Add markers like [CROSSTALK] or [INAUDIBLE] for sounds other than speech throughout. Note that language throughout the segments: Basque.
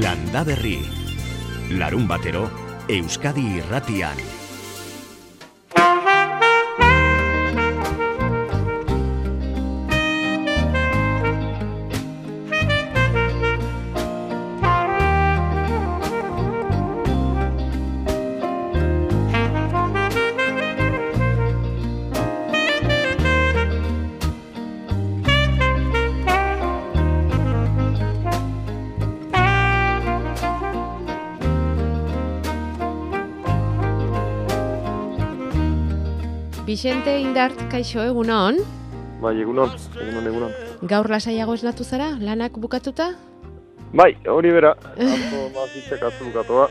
Landa Berri. Larun batero, Euskadi irratian. Bixente Indart, kaixo egunon? Bai, egunon, egunon, egunon. Gaur lasaiago esnatu zara, lanak bukatuta? Bai, hori bera, [LAUGHS] atzo mazitzek atzo bukatoa,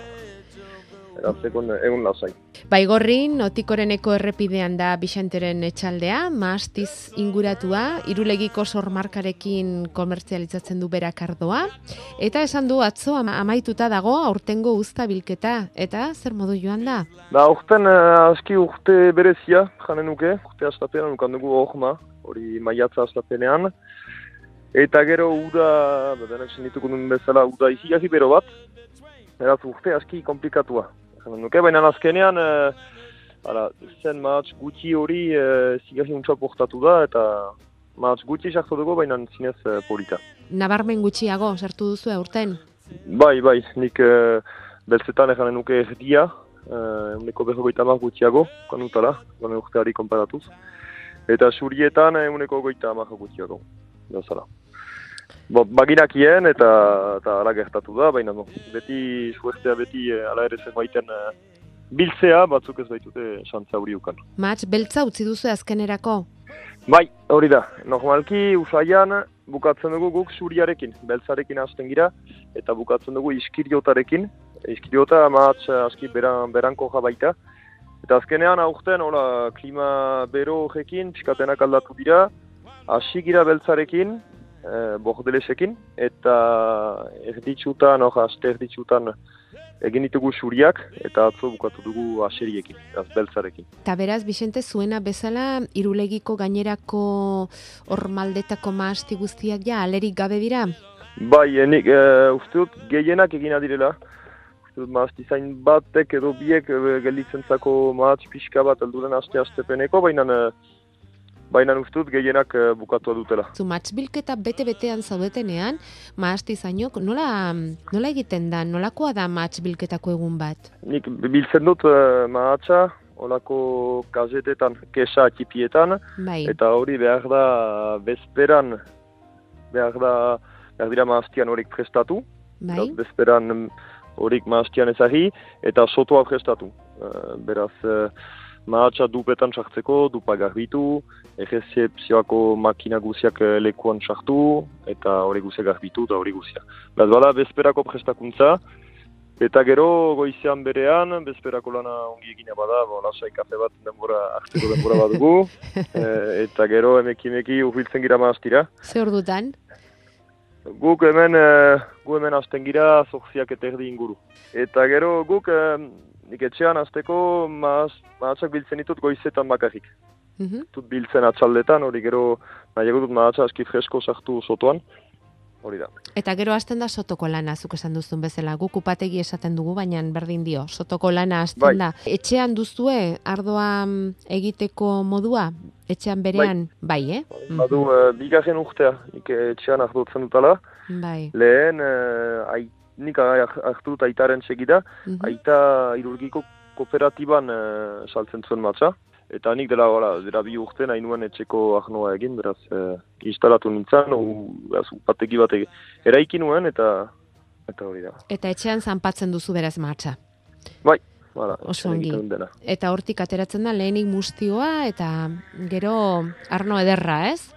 eratzeko egun lasai. Bai gorrin, notikoreneko errepidean da Bixenteren etxaldea, maastiz inguratua, irulegiko sormarkarekin komertzializatzen du berak ardoa, eta esan du atzo ama- amaituta dago aurtengo uzta bilketa, eta zer modu joan da? Ba, urten uh, aski urte berezia, janen nuke, urte astapenean nukan dugu ohma, hori maiatza astapenean, eta gero uda, bedenek senituko duen bezala, uda izigazi bero bat, eraz urte aski komplikatua. Janen nuke, baina azkenean, uh, ara, zen mahatz gutxi hori uh, zigazi untsa portatu da, eta mahatz gutxi sartu dugu, baina zinez uh, polita. Nabarmen gutxiago, sartu duzu aurten? Bai, bai, nik uh, beltzetan eganen nuke erdia, eguneko berrogeita hamar gutxiago, kanutala, gane urteari konparatuz. Eta surietan eguneko goita hamar gutxiago, bezala. Bo, baginakien eta, eta ala gertatu da, baina no, beti suertea beti eh, ala ere zenbaiten eh, biltzea batzuk ez baitute santza hori ukan. Mats, beltza utzi duzu azkenerako? Bai, hori da. Normalki usaian bukatzen dugu guk suriarekin, beltzarekin hasten gira, eta bukatzen dugu iskiriotarekin. Iskiriota amatz aski beran, beranko baita. Eta azkenean aurten, hola, klima bero horrekin, pixkatenak aldatu dira, hasi gira beltzarekin, eh, bordelesekin, eta erditsutan, hor, aste erditsutan egin ditugu suriak, eta atzo bukatu dugu aseriekin, az beltzarekin. Eta beraz, Bixente, zuena bezala, irulegiko gainerako hormaldetako maasti guztiak ja, alerik gabe dira? Bai, enik, e, uste dut gehienak egina direla. Uste dut maazti zain batek edo biek e, gelditzen zako maatz pixka bat elduren aste-astepeneko, baina e, baina uste dut gehienak e, bukatu dutela. Zu bilketa bete-betean zaudetenean, maasti zainok, nola, nola egiten da, nolakoa da bilketako egun bat? Nik biltzen dut e, maatza, olako kazetetan, kesa atipietan, Bai, eta hori behar da bezperan, behar da, behar dira maaztian horik prestatu, bai, bezperan horik maastian ezagi, eta sotoa prestatu. Eh, beraz, uh, mahatsa dupetan sartzeko, dupa garbitu, errezepzioako makina guziak eh, lekuan sartu, eta hori guziak garbitu, eta hori guziak. Beraz, bada, bezperako prestakuntza, eta gero goizean berean, bezperako lana ongi egina bada, bo, lasai kafe bat denbora, hartzeko denbora bat dugu, [LAUGHS] eh, eta gero emeki-emeki urbiltzen gira maastira. ze ordutan? Guk hemen, uh, gu hemen hasten gira zorziak eta erdi inguru. Eta gero guk, uh, nik etxean hasteko maaz, mahatzak biltzen ditut goizetan bakarrik. Mhm. Tut biltzen atxaldetan, hori gero nahiago dut mahatza aski fresko sartu sotoan. Hori da. Eta gero hasten da sotoko lana, zuk esan duzun bezala, guk upategi esaten dugu, baina berdin dio, sotoko lana hasten Bai. da. Etxean duzue, ardoa mm, egiteko modua? Etxean berean? Bai, eh? Badu, uh, bigarren urtea, nik etxean hartutzen dutala. Bai. Lehen, uh, ai, nik har- hartu dut aitaren segida, Mhm. aita irurgiko kooperatiban uh, saltzen zuen matza. Eta nik dela, hola, dela bi urte nahi nuen etxeko ahnoa egin, beraz, uh, instalatu nintzen, u, beraz, upategi bat eraiki nuen, eta eta hori da. Eta etxean zanpatzen duzu beraz martxa. Bai, hala, Oso etxean ongi. egiten dena. Eta hortik ateratzen da lehenik mustioa eta gero arno ederra, ez?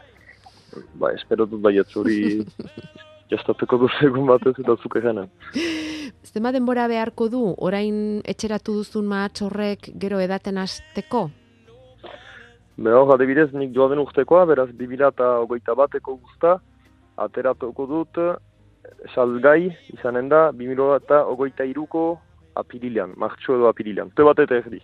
Ba, espero dut baiet zuri [LAUGHS] jastatuko duz egun batez eta zuke jenen. [LAUGHS] Zema denbora beharko du, orain etxeratu duzun mahatz horrek gero edaten hasteko? Be hor, adibidez, nik joa den urtekoa, beraz, 2000 eta hogeita bateko guzta, ateratuko dut, salgai izanen da, 2000 eta hogeita iruko apirilean, martxo edo apirilean. Te bat eta erdi.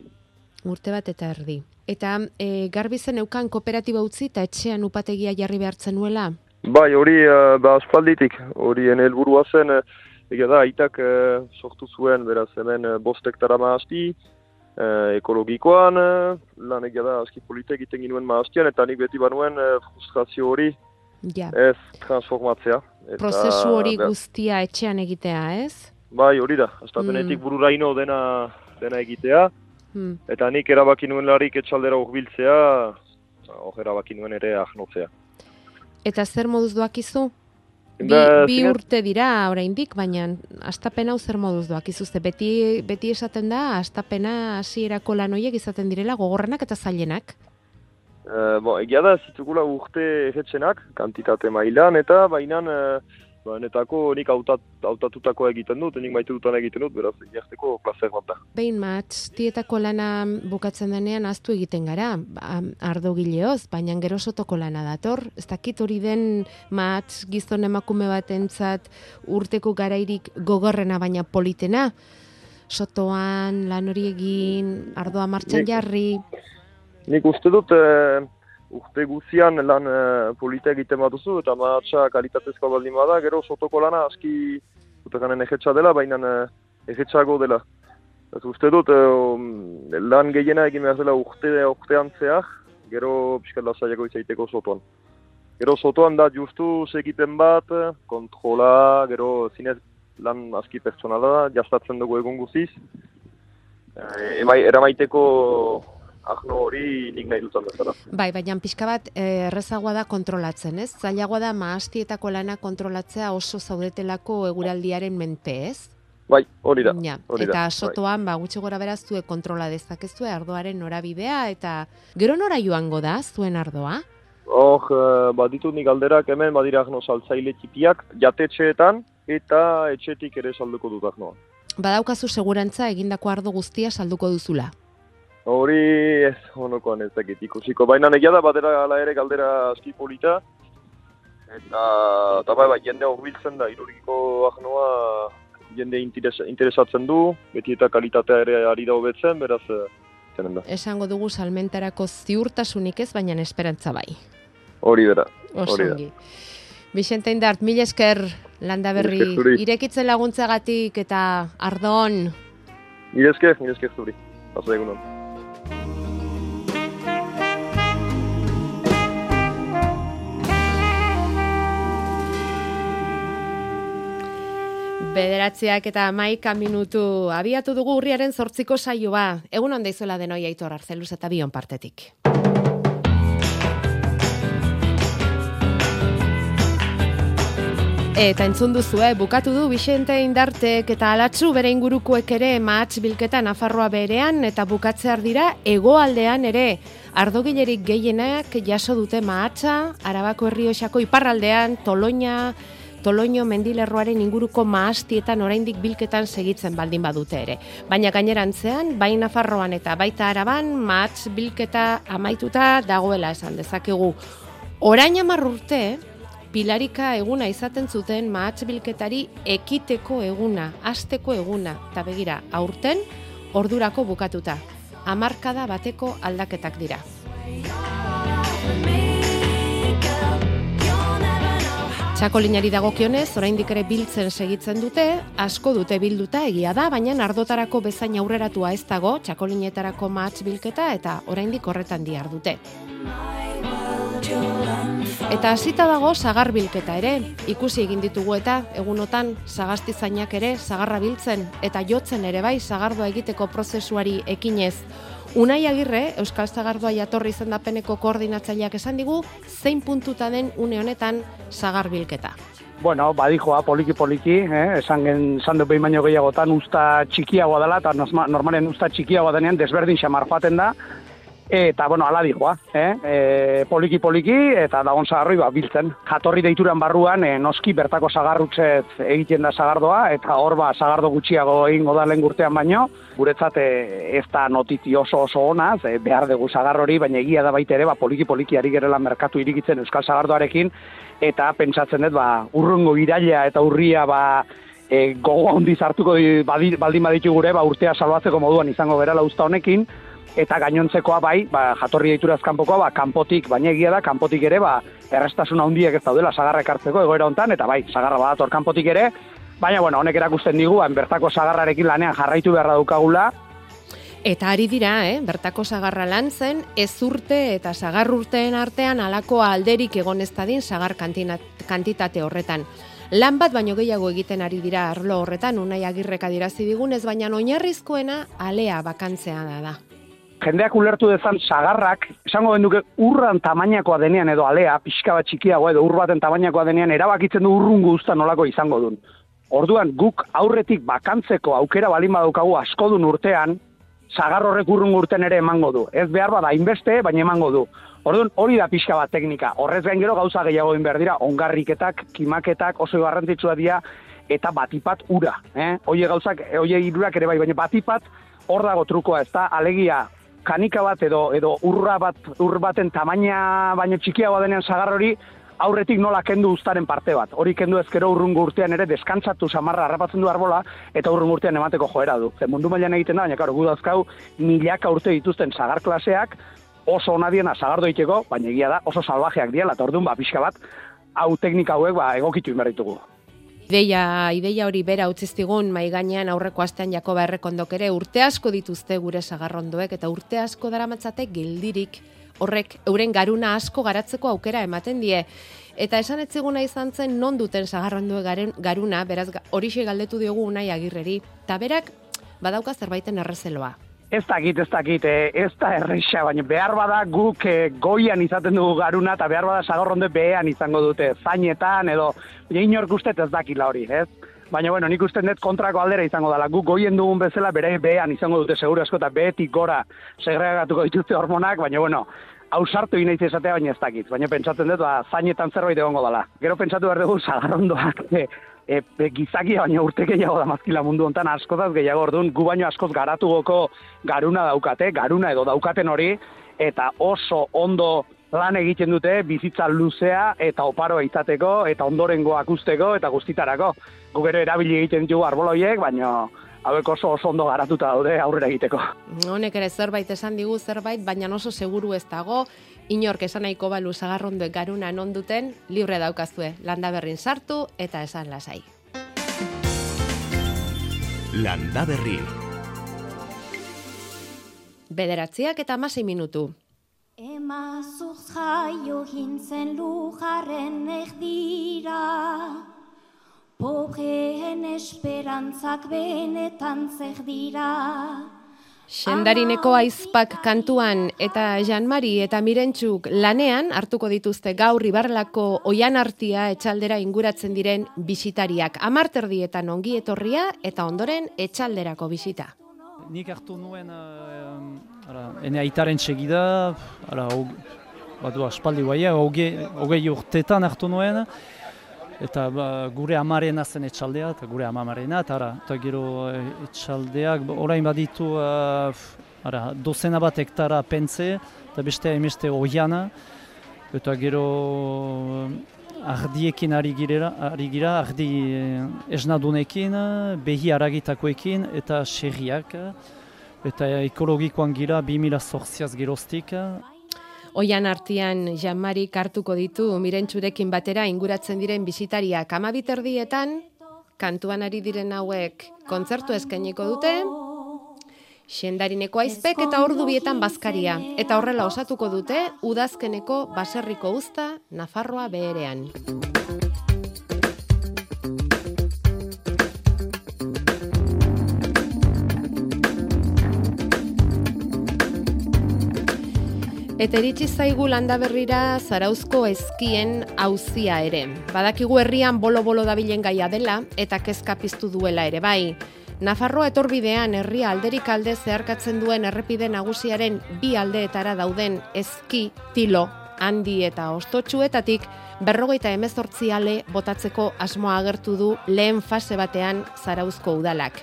Urte bat eta erdi. Eta e, garbi zen eukan kooperatiba utzi eta etxean upategia jarri behartzen nuela? Bai, hori uh, ba, aspalditik, hori ene helburua zen, eh, Egia da, aitak e, sortu zuen, beraz, hemen e, bost hektara maazti, e, ekologikoan, e, lan egia da, aski polita egiten ginuen maaztian, eta nik beti banuen e, frustrazio hori Ja. ez transformatzea. Eta, Prozesu hori behar- guztia etxean egitea, ez? Bai, hori da, estapenetik Mm. bururaino dena, dena egitea, Hmm. eta nik erabaki nuen larik etxaldera hurbiltzea, hor erabaki nuen ere ahnotzea. Eta zer moduz doakizu? Bi, Ba, bi zinez- urte dira oraindik, baina astapen hau zer moduz doakizu? Ze beti, beti esaten da, astapena hasierako lan horiek izaten direla gogorrenak eta zailenak. Eh, bo, egia da, zitukula urte egetxenak, kantitate mailan, eta bainan, uh, benetako nik hautatutako egiten dut, nik maite dutan egiten dut, beraz, egiazteko placer bat da. Behin matz, tietako lana bukatzen denean aztu egiten gara, ba, ardo gileoz, baina gero sotoko lana dator. Ez dakit hori den matz gizon emakume batentzat urteko garairik gogorrena baina politena. Sotoan, lan hori egin, ardoa martxan Nik- jarri, Nik uste dut, uh, urte guzian lan uh, polita egiten baduzu, eta matxa kalitatezko baldin bada, gero sotoko lana aski, utekanen egetxa dela, baina uh, egetxago dela. Ez uste dut, uh, lan gehiena egin behar dela urte, urtean zehar, gero pixkat lasaiago izaiteko sotoan. Gero sotoan da justu segiten bat, kontrola, gero zinez lan aski pertsonala da, jastatzen dugu egun guziz. Eh, emai, eramaiteko ahno hori nik nahi dutan bezala. Bai, baina pixka bat eh, errezagoa da kontrolatzen, ez? Zailagoa da maastietako lana kontrolatzea oso zaudetelako eguraldiaren menpe, ez? Bai, hori da. Ja, hori da, eta bai. sotoan, ba, gutxi gora beraz, zuek kontrola dezakezue ardoaren norabidea, eta gero nora joango da, zuen ardoa? Hor, eh, baditut nik alderak hemen badira ahno saltzaile txipiak, jatetxeetan eta etxetik ere salduko dut ahnoa. Badaukazu segurantza egindako ardo guztia salduko duzula. Hori ez honokoan ez dakit ikusiko. Baina egia da badera ala ere galdera aski polita. Eta, eta bai, bai, jende hurbiltzen da, iruriko ahnoa jende interes, interesatzen du, beti eta kalitatea ere ari da hobetzen, beraz, eh, zenen da. Esango dugu salmentarako ziurtasunik ez, baina esperantza bai. Hori bera. Hori da. Vicente Indart, mil esker landa berri Mil irekitzen laguntzagatik eta ardon. Nire esker, nire esker zuri. Pasa egunon. Bederatziak eta maika minutu abiatu dugu urriaren zortziko saioa. Egun onda izuela denoi aitor arzeluz eta bion partetik. Eta entzun duzu, eh? bukatu du Vicente Indartek eta alatzu bere ingurukoek ere mahatz bilketa Nafarroa berean eta bukatzear dira hegoaldean ere ardogilerik gehienak jaso dute mahatza, Arabako herrioxako iparraldean, Toloña, Toloño mendilerroaren inguruko mahastietan oraindik bilketan segitzen baldin badute ere. Baina gainerantzean, bai Nafarroan eta baita Araban, mahatz bilketa amaituta dagoela esan dezakegu. Orain hamar urte, Pilarika eguna izaten zuten mahatz bilketari ekiteko eguna, asteko eguna, eta begira, aurten, ordurako bukatuta. Hamarkada bateko aldaketak dira. Txakolinari dagokionez, oraindik ere biltzen segitzen dute, asko dute bilduta egia da, baina ardotarako bezain aurreratua ez dago, txakolinetarako mahatz bilketa eta oraindik horretan diar dute. Eta hasita dago sagar bilketa ere, ikusi egin ditugu eta egunotan sagastizainak ere sagarra biltzen eta jotzen ere bai sagardoa egiteko prozesuari ekinez. Unai Agirre, Euskal Zagardoa jatorri izendapeneko koordinatzaileak esan digu, zein puntuta den une honetan sagar bilketa. Bueno, badijoa poliki-poliki, eh? esan, gen, esan dut behin baino gehiagotan usta txikiagoa dela, eta norma- normalen usta txikiagoa denean desberdin xamar joaten da, eta, bueno, ala dijoa, eh? e, poliki-poliki, eta dagon zagarroi ba, biltzen. Jatorri deituran barruan, e, noski bertako zagarrutzet egiten da zagardoa, eta hor ba, zagardo gutxiago egingo da lehen urtean baino, guretzat e, ez da notiti oso oso onaz, e, behar dugu zagar hori, baina egia da baita ere, ba, poliki-poliki ari gerela merkatu irigitzen Euskal Zagardoarekin, eta pentsatzen dut, ba, urrungo iraila eta urria, ba, e, gogo handiz hartuko baldin baditu gure, ba, urtea salbatzeko moduan izango gerala usta honekin, eta gainontzekoa bai, ba, jatorri deituraz kanpokoa, ba, kanpotik, baina egia da, kanpotik ere, ba, errestasun handiak ez daudela sagarra ekartzeko egoera hontan, eta bai, sagarra badator kanpotik ere, Baina, bueno, honek erakusten digu, bertako sagarrarekin lanean jarraitu beharra daukagula, Eta ari dira, eh? bertako sagarra lan zen, ez urte eta sagar urteen artean alako alderik egon ez dadin sagar kantitate horretan. Lan bat baino gehiago egiten ari dira arlo horretan, unai agirrek adirazi digunez, baina oinarrizkoena alea bakantzea da da. Jendeak ulertu dezan sagarrak, esango benduke urran tamainakoa denean edo alea, pixka bat txikiago edo ur baten tamainakoa denean, erabakitzen du urrun guzta nolako izango duen. Orduan, guk aurretik bakantzeko aukera balin badaukagu askodun urtean, sagar horrek urrun urten ere emango du. Ez behar bada inbeste, baina emango du. Orduan, hori da pixka bat teknika. Horrez gain gero gauza gehiago egin behar dira, ongarriketak, kimaketak, oso garrantzitsua dira, eta batipat ura. Eh? Oie gauzak, oie irurak ere bai, baina batipat hor dago trukoa, ez da, alegia, kanika bat edo edo urra bat ur baten tamaina baino txikiagoa denean sagar hori aurretik nola kendu ustaren parte bat. Hori kendu ezkero urrungo urtean ere deskantzatu samarra harrapatzen du arbola eta urrungo urtean emateko joera du. Ze mundu mailan egiten da, baina karo, gu dazkau milaka urte dituzten sagar klaseak oso ona diena sagar doiteko, baina egia da oso salvajeak diela, eta orduan ba, pixka bat, hau teknika hauek ba, egokitu inberritugu. Ideia, ideia hori bera utziztigun mai gainean aurreko astean Jakoba Errekondok ere urte asko dituzte gure sagarrondoek eta urte asko daramatzate gildirik horrek euren garuna asko garatzeko aukera ematen die. Eta esan etziguna izan zen non duten zagarrondu garen garuna, beraz horixe galdetu diogu unai agirreri, eta berak badauka zerbaiten errezeloa. Ez dakit, ez dakit, eh, ez da erreixa, baina behar bada guk eh, goian izaten dugu garuna, eta behar bada sagorronde behean izango dute, zainetan, edo, baina inork ustet ez dakila hori, ez? Baina, bueno, nik uste dut kontrako aldera izango dela. Guk goien dugun bezala bere behean izango dute seguru asko eta behetik gora segregatuko dituzte hormonak, baina, bueno, hau sartu inaiz esatea baina ez dakit. Baina pentsatzen dut, ba, zainetan zerbait egongo dela. Gero pentsatu behar dugu zagarrondoak e, e, gizakia baina urte gehiago da mazkila mundu hontan askozaz gehiago orduan, gu baino askoz garatu goko garuna daukate, garuna edo daukaten hori, eta oso ondo lan egiten dute bizitza luzea eta oparoa izateko eta ondorengo akusteko eta guztitarako. Gu gero erabili egiten ditugu arboloiek, baina hauek oso oso ondo garatuta daude aurrera egiteko. Honek ere zerbait esan digu zerbait, baina oso seguru ez dago, inork esan nahiko balu zagarronduek garuna non duten, libre daukazue, landa berrin sartu eta esan lasai. Landa berri. Bederatziak eta amasei minutu. Emazuz jaio hintzen lujarren erdira, Pogeen esperantzak benetan zer dira. Sendarineko aizpak kantuan eta Janmari eta Mirentzuk lanean hartuko dituzte gaur ibarlako oian artia etxaldera inguratzen diren bisitariak. Amarterdietan ongi etorria eta ondoren etxalderako bisita. Nik hartu nuen uh, Ara, ene aitaren txegida, ara, badu aspaldi guaia, hogei urtetan hartu nuen, eta ba, gure amaren zen etxaldea, eta gure amamarena, eta, ara, eta gero eh, etxaldeak, orain baditu, uh, ara, dozena bat hektara pentze, eta beste emeste oiana, eta gero ardiekin ari gira, ari gira ardi eh, esnadunekin, behi aragitakoekin, eta xerriak, eta ekologikoan gira 2000 zorziaz geroztik. Oian artian Janmari kartuko ditu mirentxurekin batera inguratzen diren bisitariak. Amabiterdietan, kantuan ari diren hauek kontzertu eskainiko dute, Xendarineko aizpek eta ordu bietan bazkaria, eta horrela osatuko dute udazkeneko baserriko usta Nafarroa beherean. Eta iritsi zaigu landa berrira zarauzko ezkien hauzia ere. Badakigu herrian bolo-bolo dabilen gaia dela eta kezka piztu duela ere bai. Nafarroa etorbidean herria alderik alde zeharkatzen duen errepide nagusiaren bi aldeetara dauden ezki, tilo, handi eta ostotxuetatik berrogeita emezortzi ale botatzeko asmoa agertu du lehen fase batean zarauzko udalak.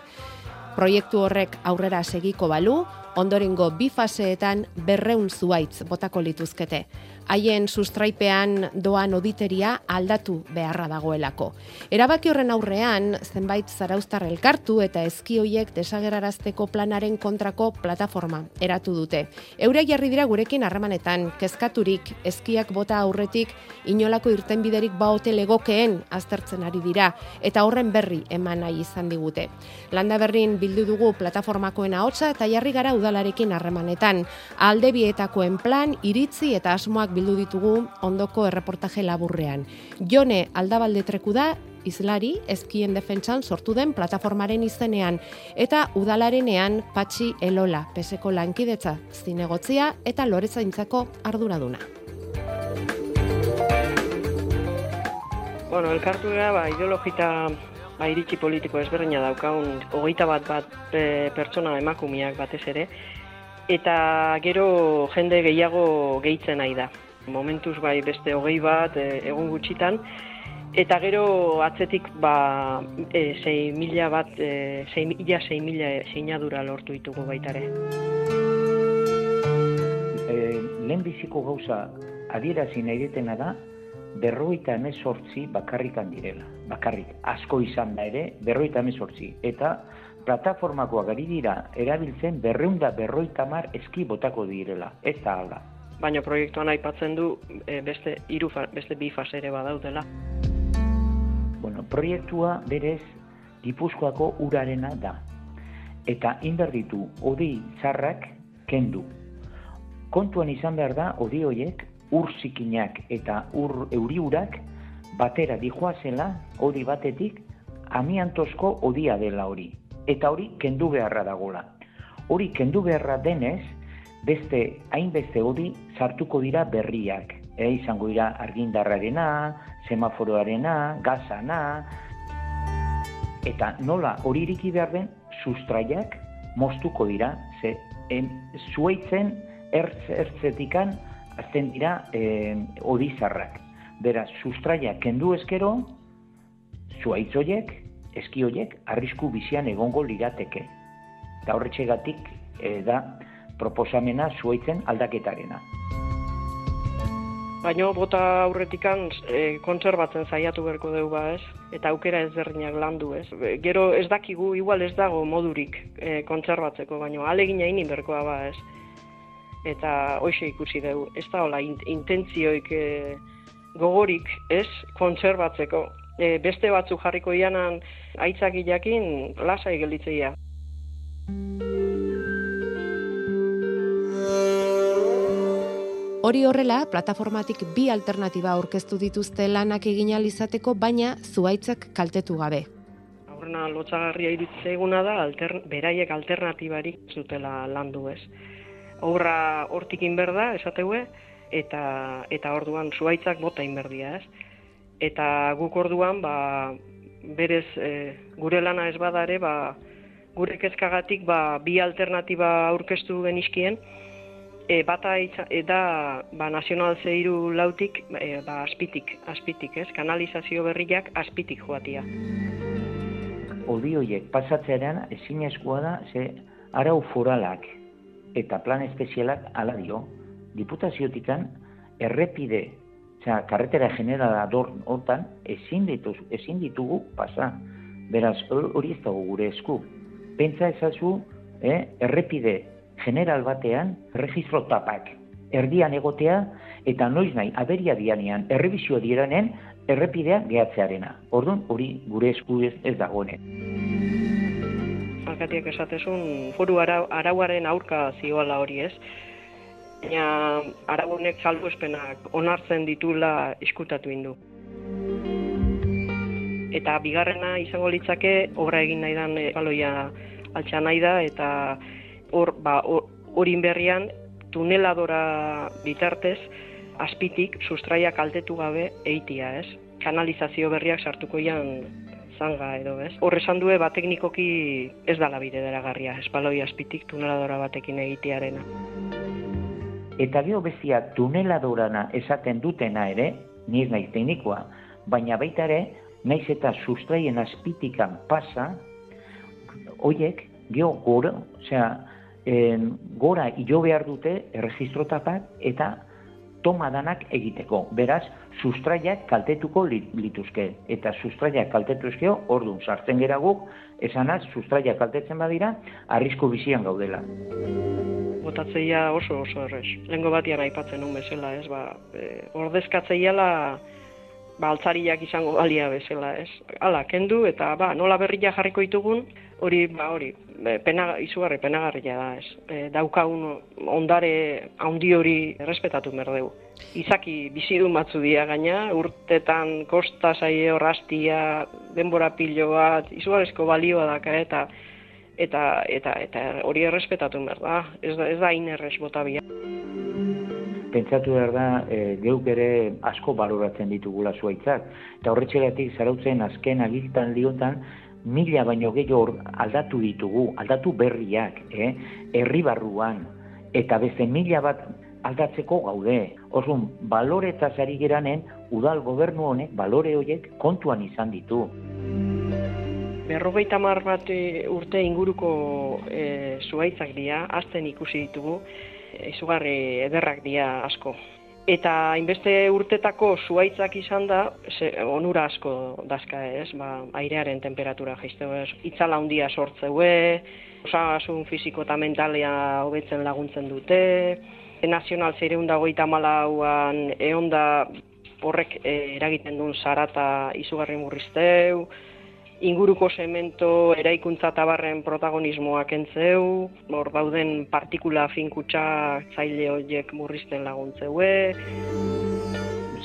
Proiektu horrek aurrera segiko balu, Ondorengo bi faseetan berreun zuaitz botako lituzkete haien sustraipean doan oditeria aldatu beharra dagoelako. Erabaki horren aurrean, zenbait zaraustar elkartu eta eski hoiek desagerarazteko planaren kontrako plataforma eratu dute. Eure jarri dira gurekin harremanetan, kezkaturik, eskiak bota aurretik, inolako irtenbiderik baote legokeen aztertzen ari dira, eta horren berri eman nahi izan digute. Landa berrin bildu dugu plataformakoen ahotsa eta jarri gara udalarekin harremanetan, alde bietakoen plan, iritzi eta asmoak bildu ditugu ondoko erreportaje laburrean. Jone aldabaldetreku da, izlari, ezkien defentsan sortu den plataformaren izenean, eta udalarenean patxi elola, peseko lankidetza, zinegotzia eta lorezaintzako arduraduna. Bueno, elkartu gara, ba, ideologita ba, iritsi politiko ezberdina daukaun, hogeita bat bat e, pertsona emakumiak batez ere, eta gero jende gehiago gehitzen nahi da momentuz bai beste hogei bat e, egun gutxitan, eta gero atzetik ba, e, mila bat, e, sei mila, sei mila sinadura lortu ditugu baitare. E, lehen biziko gauza adierazi nahi ditena da, berroita emezortzi bakarrikan direla. Bakarrik, asko izan da ere, berroita emezortzi. Eta plataformakoa gari dira erabiltzen berreunda berroita mar eski botako direla. Ez da ala baina proiektuan aipatzen du e, beste hiru beste bi fase ere badaudela. Bueno, proiektua berez Gipuzkoako urarena da. Eta inberditu odi txarrak kendu. Kontuan izan behar da odi hoiek ur zikinak eta ur euriurak batera dijoazela odi batetik amiantozko odia dela hori. Eta hori kendu beharra dagola. Hori kendu beharra denez, beste hainbeste hori sartuko dira berriak. E, izango dira argindarrarena, semaforoarena, gazana, eta nola hori iriki behar den, sustraiak moztuko dira, ze en, zuaitzen ertz, ertzetikan azten dira e, odizarrak. Beraz, sustraiak kendu eskero, zuaitzoiek, eskioiek, arrisku bizian egongo lirateke. Eta horretxegatik e, da, proposamena zuaitzen aldaketarena. Baina bota aurretikan e, kontserbatzen zaiatu berko dugu ba ez, eta aukera ezberdinak landu ez. Gero ez dakigu, igual ez dago modurik e, kontserbatzeko, baina alegin egin berkoa ba ez. Eta hoxe ikusi dugu, ez da hola intentzioik e, gogorik ez kontserbatzeko. E, beste batzu jarriko ianan aitzak jakin lasai gelditzeia. Hori horrela, plataformatik bi alternatiba aurkeztu dituzte lanak egin izateko, baina zuaitzak kaltetu gabe. Aurrena lotxagarria iritze eguna da, alter, beraiek alternatibarik zutela landu ez. Horra hortik inberda, esateue, eta, eta orduan zuaitzak bota inberdia ez. Eta guk orduan, ba, berez, e, gure lana ez badare, ba, gure kezkagatik ba, bi alternatiba aurkeztu genizkien, E, bata e, da ba, nazional zeiru lautik e, ba, aspitik, aspitik, ez? Kanalizazio berriak aspitik joatia. Odi horiek pasatzearen ezin eskua da, ze arau foralak eta plan espezialak ala dio, diputaziotikan errepide, oza, karretera generala dor hortan, ezin, dituz, ezin ditugu pasa. Beraz, hori ez dago gure esku. Pentsa ezazu, eh, errepide general batean registro tapak erdian egotea eta noiz nahi aberia dianean errebizio dieranen errepidea gehatzearena. Orduan hori gure esku ez, ez dagoene. Alkatiak esatezun foru arauaren aurka zioala hori ez. Baina araunek salbuespenak onartzen ditula iskutatu indu. Eta bigarrena izango litzake obra egin nahi dan baloia altxa nahi da eta hor ba horin berrian tuneladora bitartez azpitik sustraia kaltetu gabe eitia, ez? Kanalizazio berriak sartuko ian zanga edo, ez? Hor esan due ba teknikoki ez dala bide deragarria, espaloi azpitik tuneladora batekin egitearena. Eta gero bezia tuneladorana esaten dutena ere, ni ez naiz teknikoa, baina baita ere, naiz eta sustraien azpitikan pasa, hoiek, geho goro, osea, en, gora ilo behar dute erregistrotapak eta toma danak egiteko. Beraz, sustraiak kaltetuko lituzke. Eta sustraiak kaltetuzkeo, orduan sartzen gera guk, esanaz, sustraiak kaltetzen badira, arrisko bizian gaudela. Botatzeia oso oso errez. Lengo batian aipatzen nun bezala, ez, ba, e, ordezkatzeiala ba, altzariak izango balia bezala, ez. Hala, kendu eta ba, nola berria jarriko ditugun, hori, ba, hori, pena, izugarri penagarria da, ez. E, daukagun ondare handi hori errespetatu merdeu. Izaki bizidun batzu dira gaina, urtetan kosta zaie horraztia, denbora pilo bat, izugarrizko balioa daka eta eta eta eta hori errespetatu merda, ez da ez da inerres botabia pentsatu behar da e, geuk ere asko baloratzen ditugula zuaitzak. Eta horretxegatik zarautzen azken agiltan liotan, mila baino gehiago aldatu ditugu, aldatu berriak, eh? herri barruan, eta beste mila bat aldatzeko gaude. Osun, balore eta zari geranen, udal gobernu honek, balore horiek kontuan izan ditu. Berrogeita mar bat e, urte inguruko e, zuaitzak dira, azten ikusi ditugu, izugarri ederrak dira asko. Eta inbeste urtetako zuaitzak izan da, ze, onura asko dazka ez, ba, airearen temperatura jaizteu ez, itzala handia sortzeue, osagasun fiziko eta mentalia hobetzen laguntzen dute, e, nazional zeireun dago malauan, egon da horrek e, eragiten duen zarata izugarri murrizteu, inguruko semento eraikuntza tabarren protagonismoak entzeu, hor dauden partikula finkutsa zaile horiek murrizten laguntzeue.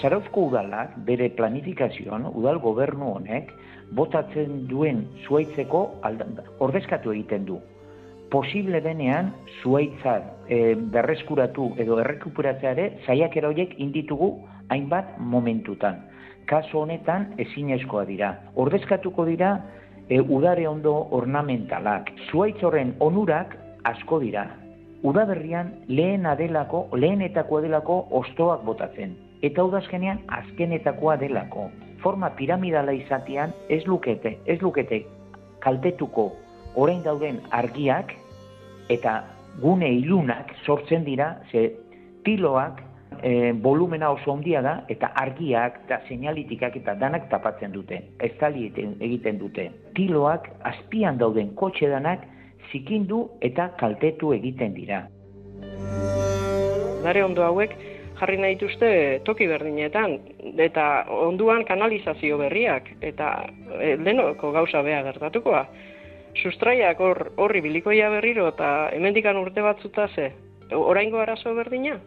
Zarauzko udalak bere planifikazioan, udal gobernu honek, botatzen duen zuaitzeko ordezkatu egiten du. Posible denean, zuaitzat e, berreskuratu edo errekuperatzeare, zaiak eroiek inditugu hainbat momentutan kaso honetan ezinezkoa dira. Ordezkatuko dira e, udare ondo ornamentalak. Zuaitz horren onurak asko dira. Udaberrian lehen adelako, lehenetakoa delako ostoak botatzen. Eta udazkenean azkenetakoa delako. Forma piramidala izatean ez lukete, ez lukete kaltetuko orain dauden argiak eta gune ilunak sortzen dira, ze tiloak e, volumena oso ondia da, eta argiak eta seinalitikak eta danak tapatzen dute, ez egiten dute. Tiloak azpian dauden kotxe danak zikindu eta kaltetu egiten dira. Dare ondo hauek jarri nahi dituzte toki berdinetan, eta onduan kanalizazio berriak, eta e, denoko gauza beha gertatukoa. Sustraiak horri bilikoia berriro eta hemendikan urte batzuta ze, oraingo arazo berdina?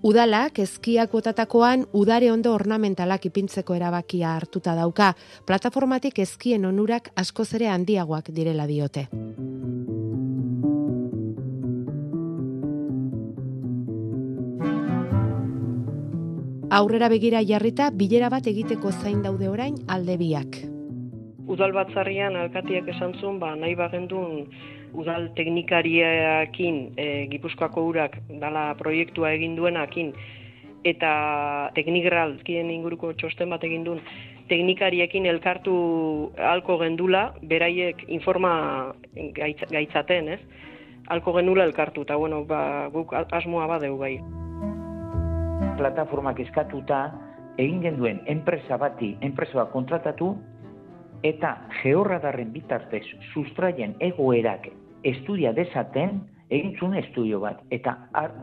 Udalak ezkiak botatakoan udare ondo ornamentalak ipintzeko erabakia hartuta dauka, plataformatik ezkien onurak askoz ere handiagoak direla diote. Aurrera begira jarrita bilera bat egiteko zain daude orain aldebiak. Udal batzarrian alkatiak esan zuen, ba, nahi bagendun udal teknikariakin e, Gipuzkoako urak dala proiektua egin duenakin eta teknikralkien inguruko txosten bat egin duen teknikariekin elkartu alko gendula, beraiek informa gaitzaten, ez? Alko gendula elkartu, eta bueno, ba, guk asmoa badeu bai. Plataformak eskatuta, egin genduen enpresa bati, enpresa kontratatu, eta georradarren bitartez sustraien egoerak estudia dezaten, egintzun estudio bat. Eta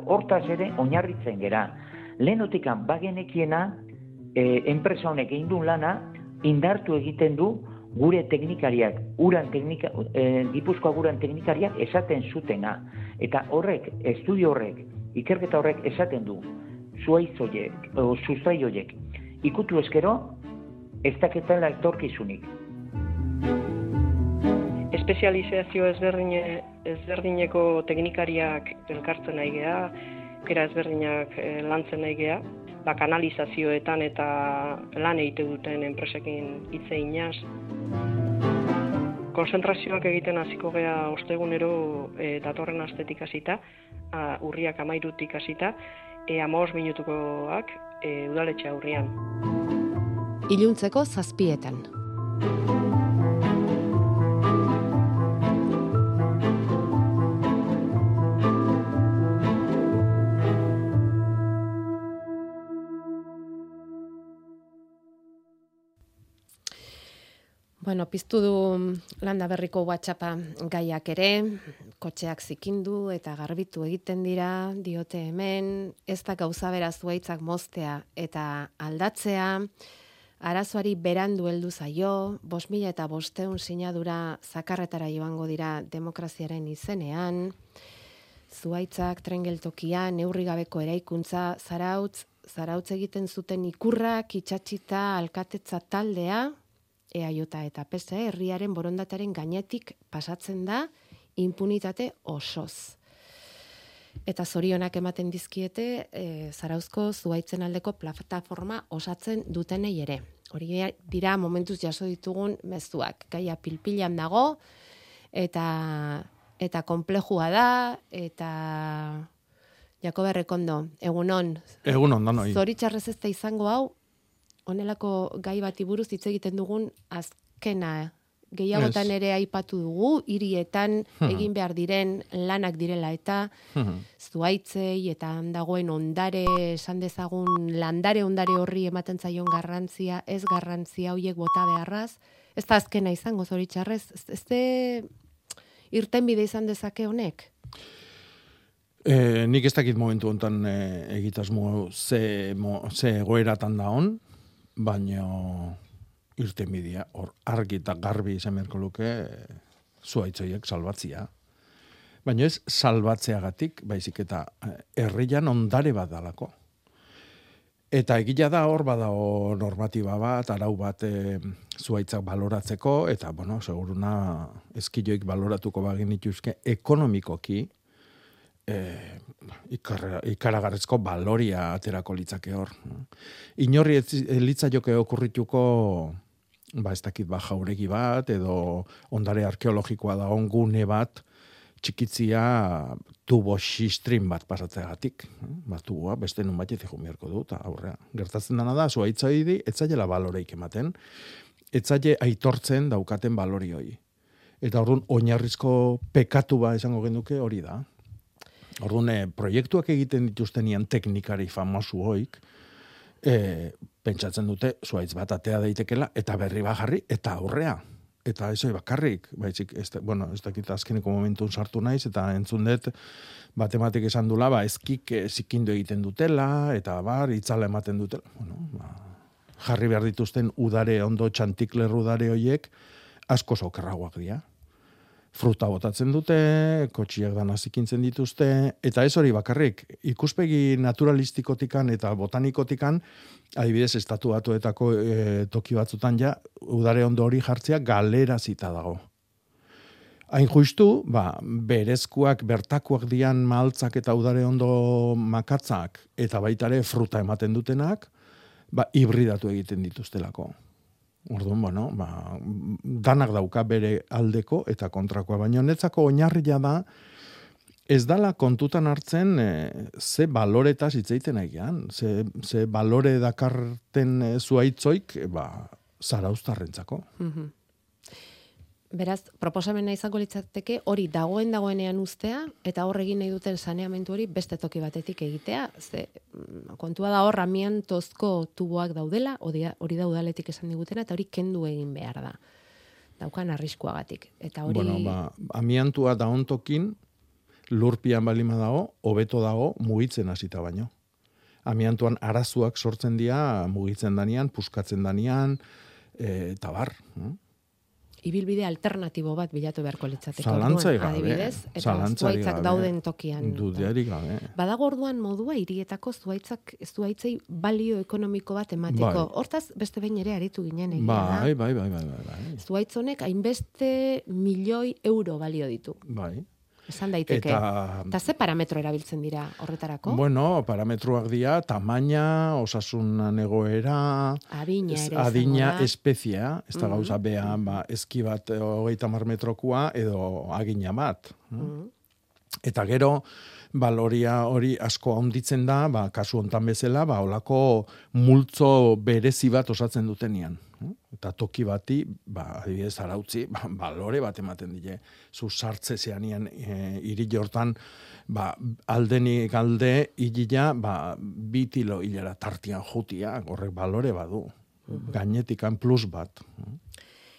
hortaz ere oinarritzen gera. Lehenotikan bagenekiena, e, enpresa honek egin duen lana, indartu egiten du gure teknikariak, uran teknika, e, gipuzkoa guran teknikariak esaten zutena. Eta horrek, estudio horrek, ikerketa horrek esaten du, zuaiz horiek, o, sustrai horiek, ikutu eskero, ez daketela etorkizunik espezializazio ezberdine, ezberdineko teknikariak elkartzen nahi geha, kera ezberdinak eh, lantzen nahi geha, ba, kanalizazioetan eta lan egite duten enpresekin hitze inaz. Konzentrazioak egiten hasiko gea ostegunero e, datorren astetik hasita, urriak amairutik hasita, e, amaos minutukoak e, udaletxe aurrian. Iluntzeko zazpietan. Bueno, piztu du landa berriko WhatsAppa gaiak ere, kotxeak zikindu eta garbitu egiten dira, diote hemen, ez da gauza bera zuaitzak moztea eta aldatzea, arazoari berandu heldu zaio, bos mila eta bosteun sinadura zakarretara joango dira demokraziaren izenean, zuaitzak trengeltokia, neurri gabeko eraikuntza, zarautz, zarautz egiten zuten ikurrak, itxatxita, alkatetza taldea, eaiota eta PSE herriaren borondataren gainetik pasatzen da impunitate osoz. Eta zorionak ematen dizkiete e, zarauzko zuaitzen aldeko plataforma osatzen dutenei ere. Hori dira momentuz jaso ditugun mezuak. Gaia pilpilan dago eta eta konplejua da eta Jakob Errekondo, egunon. Egunon, da noi. Zoritxarrez ez da izango hau, honelako gai bati buruz hitz egiten dugun azkena gehiagotan ere aipatu dugu, hirietan Hmm. egin behar diren lanak direla eta Mhm. zuaitzei eta dagoen ondare, esan dezagun landare ondare horri ematen zaion garrantzia, ez garrantzia hoiek bota beharraz, ez da azkena izango zoritxarrez, ez, de irten bide izan dezake honek? E, nik ez dakit momentu hontan e, egitasmo ze, mo, ze egoeratan da hon, baina irten bidea, hor argi eta garbi izan beharko luke zuaitzoiek salbatzia. Baina ez salbatzeagatik, baizik eta e, herrian ondare bat dalako. Eta egila da hor badago normatiba bat, arau bat e, zuaitzak baloratzeko, eta, bueno, seguruna eskilloik baloratuko bagin ituzke ekonomikoki, e, ikar, ikaragarrezko baloria aterako litzake hor. Inorri ez litzaioke okurrituko ba ez dakit ba jauregi bat edo ondare arkeologikoa da gune bat txikitzia tubo xistrin bat pasatzeagatik. Ba, tubua beste nun bat jo beharko du, eta aurrea. Gertatzen dana da, zuaitzaidi, etzaiela baloreik ematen, etzaile aitortzen daukaten balori hoi. Eta orduan, oinarrizko pekatu ba esango genuke hori da. Orduan, eh, proiektuak egiten dituztenian teknikari famosu hoik, e, pentsatzen dute zuaitz bat atea daitekela, eta berri bajarri, eta aurrea. Eta ez bakarrik, baizik, ez, bueno, ez dakit azkeneko momentun sartu naiz, eta entzun dut, batematik esan dula, ba, ezkik eh, zikindu egiten dutela, eta bar, itzala ematen dutela. Bueno, ba, jarri behar dituzten udare, ondo txantikler udare hoiek, asko sokerragoak dira fruta botatzen dute, kotxiak dana zikintzen dituzte, eta ez hori bakarrik, ikuspegi naturalistikotikan eta botanikotikan, adibidez, estatu batuetako e, toki batzutan ja, udare ondo hori jartzea galera zita dago. Hain justu, ba, berezkoak, bertakoak dian maltzak eta udare ondo makatzak, eta baitare fruta ematen dutenak, ba, hibridatu egiten dituztelako. Orduan, bueno, ba, danak dauka bere aldeko eta kontrakoa, baina netzako oinarria da, ez dala kontutan hartzen e, ze baloretaz hitzeiten egian, ze, ze balore dakarten e, zuaitzoik, e, ba, zarauztarrentzako. Mhm. Beraz, proposamena izango litzateke hori dagoen dagoenean ustea eta hor egin nahi duten saneamendu hori beste toki batetik egitea. Ze, mm, kontua da hor amiantozko tuboak daudela, hori da- udaletik esan digutena eta hori kendu egin behar da. Daukan arriskuagatik. Eta hori Bueno, ba, amiantua da ontokin, lurpian balima dago, hobeto dago, mugitzen hasita baino. Amiantuan arazuak sortzen dira, mugitzen danian, puskatzen danian, e, eta bar. Ibilbide alternatibo bat bilatu beharko litzateke Zalantzai gabe. adibidez, eta zuaitzak dauden tokian. Dudarik gabe. Badago orduan modua hirietako zuaitzak zuaitzei balio ekonomiko bat emateko. Bai. Hortaz beste behin ere aritu ginen egia Bai, da. bai, bai, bai, bai, bai. Zuaitz honek hainbeste milioi euro balio ditu. Bai. Esan daiteke. Eta, Eta ze parametro erabiltzen dira horretarako? bueno, parametroak dira, tamaina, osasunan egoera, Adina ere adina da. espeziea, ez da Mhm. gauza bea, ba, eski bat eh, hogeita mar metrokoa edo agina bat. Mhm. Eta gero, baloria hori asko handitzen da, ba, kasu hontan bezala, ba, olako multzo berezi bat osatzen dutenian. Eta toki bati, ba, adibidez, arautzi, ba, balore bat ematen die. Zu sartze zeanian e, iri jortan, ba, aldenik alde, hilila, ba, bitilo hilera tartian jutia, horrek balore badu. Gainetikan plus bat.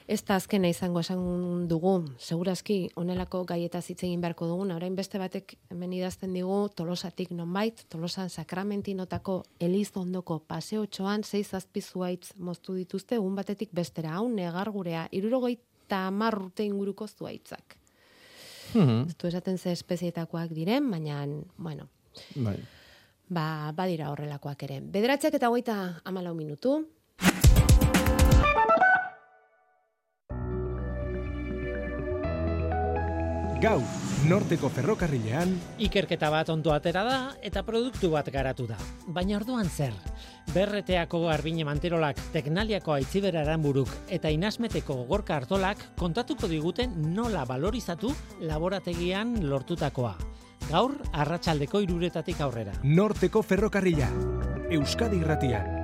Ez da azkena izango esan dugu, segurazki onelako gaieta hitz egin beharko dugun, orain beste batek hemen idazten digu tolosatik nonbait, tolosan sakramentinotako elizondoko paseo txoan, zeiz azpizuaitz moztu dituzte, egun batetik bestera, hau negar gurea, irurogeita marrute inguruko zuaitzak. Mhm. Ez du esaten ze espezietakoak diren, baina, bueno, Bai. ba, badira horrelakoak ere. Bederatziak eta hogeita amalau minutu, Gau, norteko ferrokarrilean, Ikerketa bat ondo atera da eta produktu bat garatu da. Baina orduan zer? Berreteako garbine manterolak, teknaliako aitzibera eranburuk eta inasmeteko gorka hartolak kontatuko diguten nola valorizatu laborategian lortutakoa. Gaur, arratsaldeko iruretatik aurrera. norteko ferrokarrila. Euskadi irratian.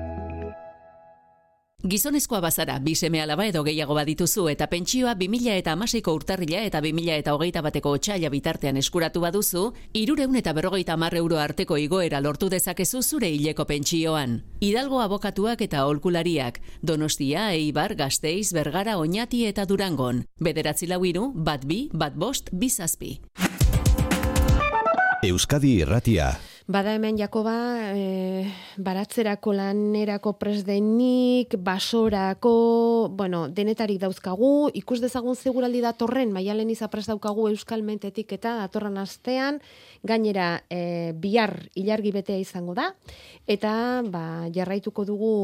Gizonezkoa bazara, bi seme alaba edo gehiago badituzu eta pentsioa 2000 eta amaseiko urtarrila eta 2000 eta hogeita bateko otxaila bitartean eskuratu baduzu, irureun eta berrogeita hamar euro arteko igoera lortu dezakezu zure hileko pentsioan. Hidalgo abokatuak eta holkulariak, Donostia, Eibar, Gasteiz, Bergara, Oñati eta Durangon. Bederatzi lau hiru, bat bi, bat bost, bizazpi. Euskadi irratia. Bada hemen Jakoba, e, baratzerako lanerako presdenik, basorako, bueno, denetarik dauzkagu, ikus dezagun seguraldi datorren, maialen izapres daukagu Euskal Mentetik eta datorren astean, gainera e, bihar ilargi betea izango da, eta ba, jarraituko dugu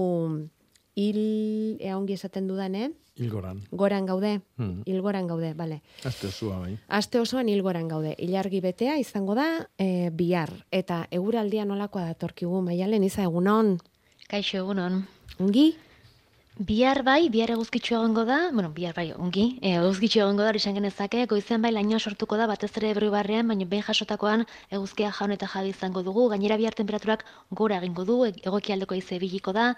hil, ea ongi esaten dudan, eh? Ilgoran. Goran gaude, Hmm. hilgoran gaude, bale. Azte zua bai. Aste osoan hilgoran gaude. Ilargi betea izango da e, bihar. Eta eguraldia nolakoa datorkigu, maialen iza egunon. Kaixo egunon. Ongi? Bihar bai, bihar eguzkitxo egongo da, bueno, bihar bai, ongi, e, eguzkitxo egongo da, esan genezake, goizean bai lainoa sortuko da, batez ere ebru barrean, baina behin jasotakoan eguzkia jaun eta jabi izango dugu, gainera bihar temperaturak gora egingo du, e- egokialdeko ize biliko da,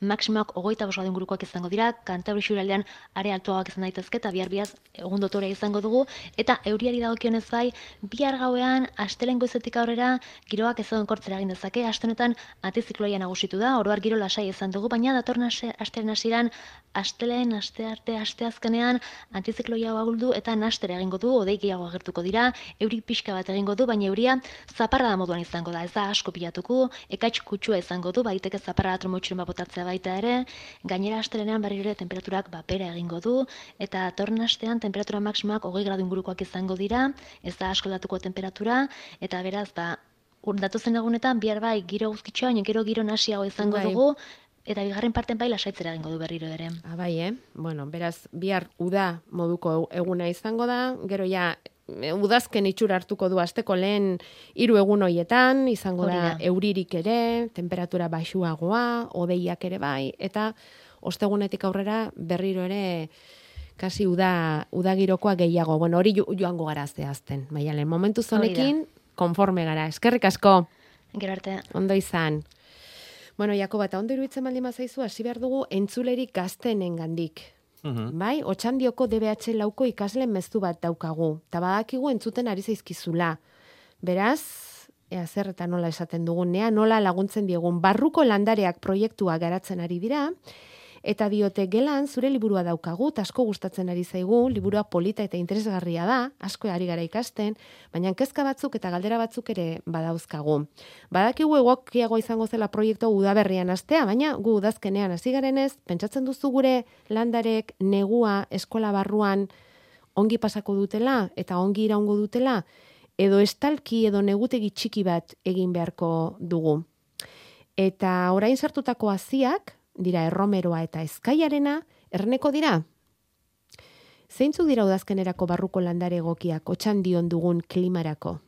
maksimoak ogoita bost gradu ingurukoak izango dira, kantabri xuraldean are altuagoak izan daitezke, eta bihar bihaz egun dotorea izango dugu, eta euriari dagokionez bai, bihar gauean, astelen goizetik aurrera, giroak ez egon kortzera egin dezake, aste honetan antizikloia nagusitu da, oroar giro lasai izan dugu, baina datorren aste- astearen hasieran astelen, aste arte, aste azkenean antizikloia hau aguldu eta nastera egingo du, odei gehiago agertuko dira, euri pixka bat egingo du, baina euria zaparra da moduan izango da, ez da asko pilatuko, ekaitz kutsua izango du, baiteke zaparra atromotxuren bat botatzea baita ere, gainera astelenean berriro ere temperaturak bapera egingo du, eta datorren astean temperatura maksimoak hogei gradu ingurukoak izango dira, ez da asko datuko temperatura, eta beraz, ba, ur- datozen egunetan, bihar bai, giro guzkitxoa, gero giro nasiago izango Bai. dugu, eta bigarren parten bai lasaitzera egingo du berriro ere. Abai, eh? Bueno, beraz, bihar uda moduko eguna izango da, gero ja udazken itxura hartuko du asteko lehen hiru egun hoietan, izango Hori da euririk ere, temperatura baxuagoa, odeiak ere bai, eta ostegunetik aurrera berriro ere kasi uda, uda girokoa gehiago. Bueno, hori jo- joango gara zehazten. Maialen, momentu zonekin, konforme gara. Eskerrik asko. Gero arte. Ondo izan. Bueno, Jakoba, eta ondo iruditzen baldin bazaizu, hasi behar dugu entzulerik gaztenen gandik. Bai, otxandioko DBH lauko ikasle mezu bat daukagu. Ta badakigu entzuten ari zaizkizula. Beraz, ea zer eta nola esaten dugunea, nola laguntzen diegun. Barruko landareak proiektua garatzen ari dira, eta diote gelan zure liburua daukagu, eta asko gustatzen ari zaigu, liburua polita eta interesgarria da, asko ari gara ikasten, baina kezka batzuk eta galdera batzuk ere badauzkagu. Badakigu egokiago izango zela proiektu udaberrian astea, baina gu udazkenean hasi garenez, pentsatzen duzu gure landarek negua eskola barruan ongi pasako dutela eta ongi iraungo dutela, edo estalki edo negutegi txiki bat egin beharko dugu. Eta orain sartutako haziak, dira erromeroa eta eskaiarena, erneko dira? Zeintzuk dira udazkenerako barruko landare egokiak, otxan dion dugun klimarako?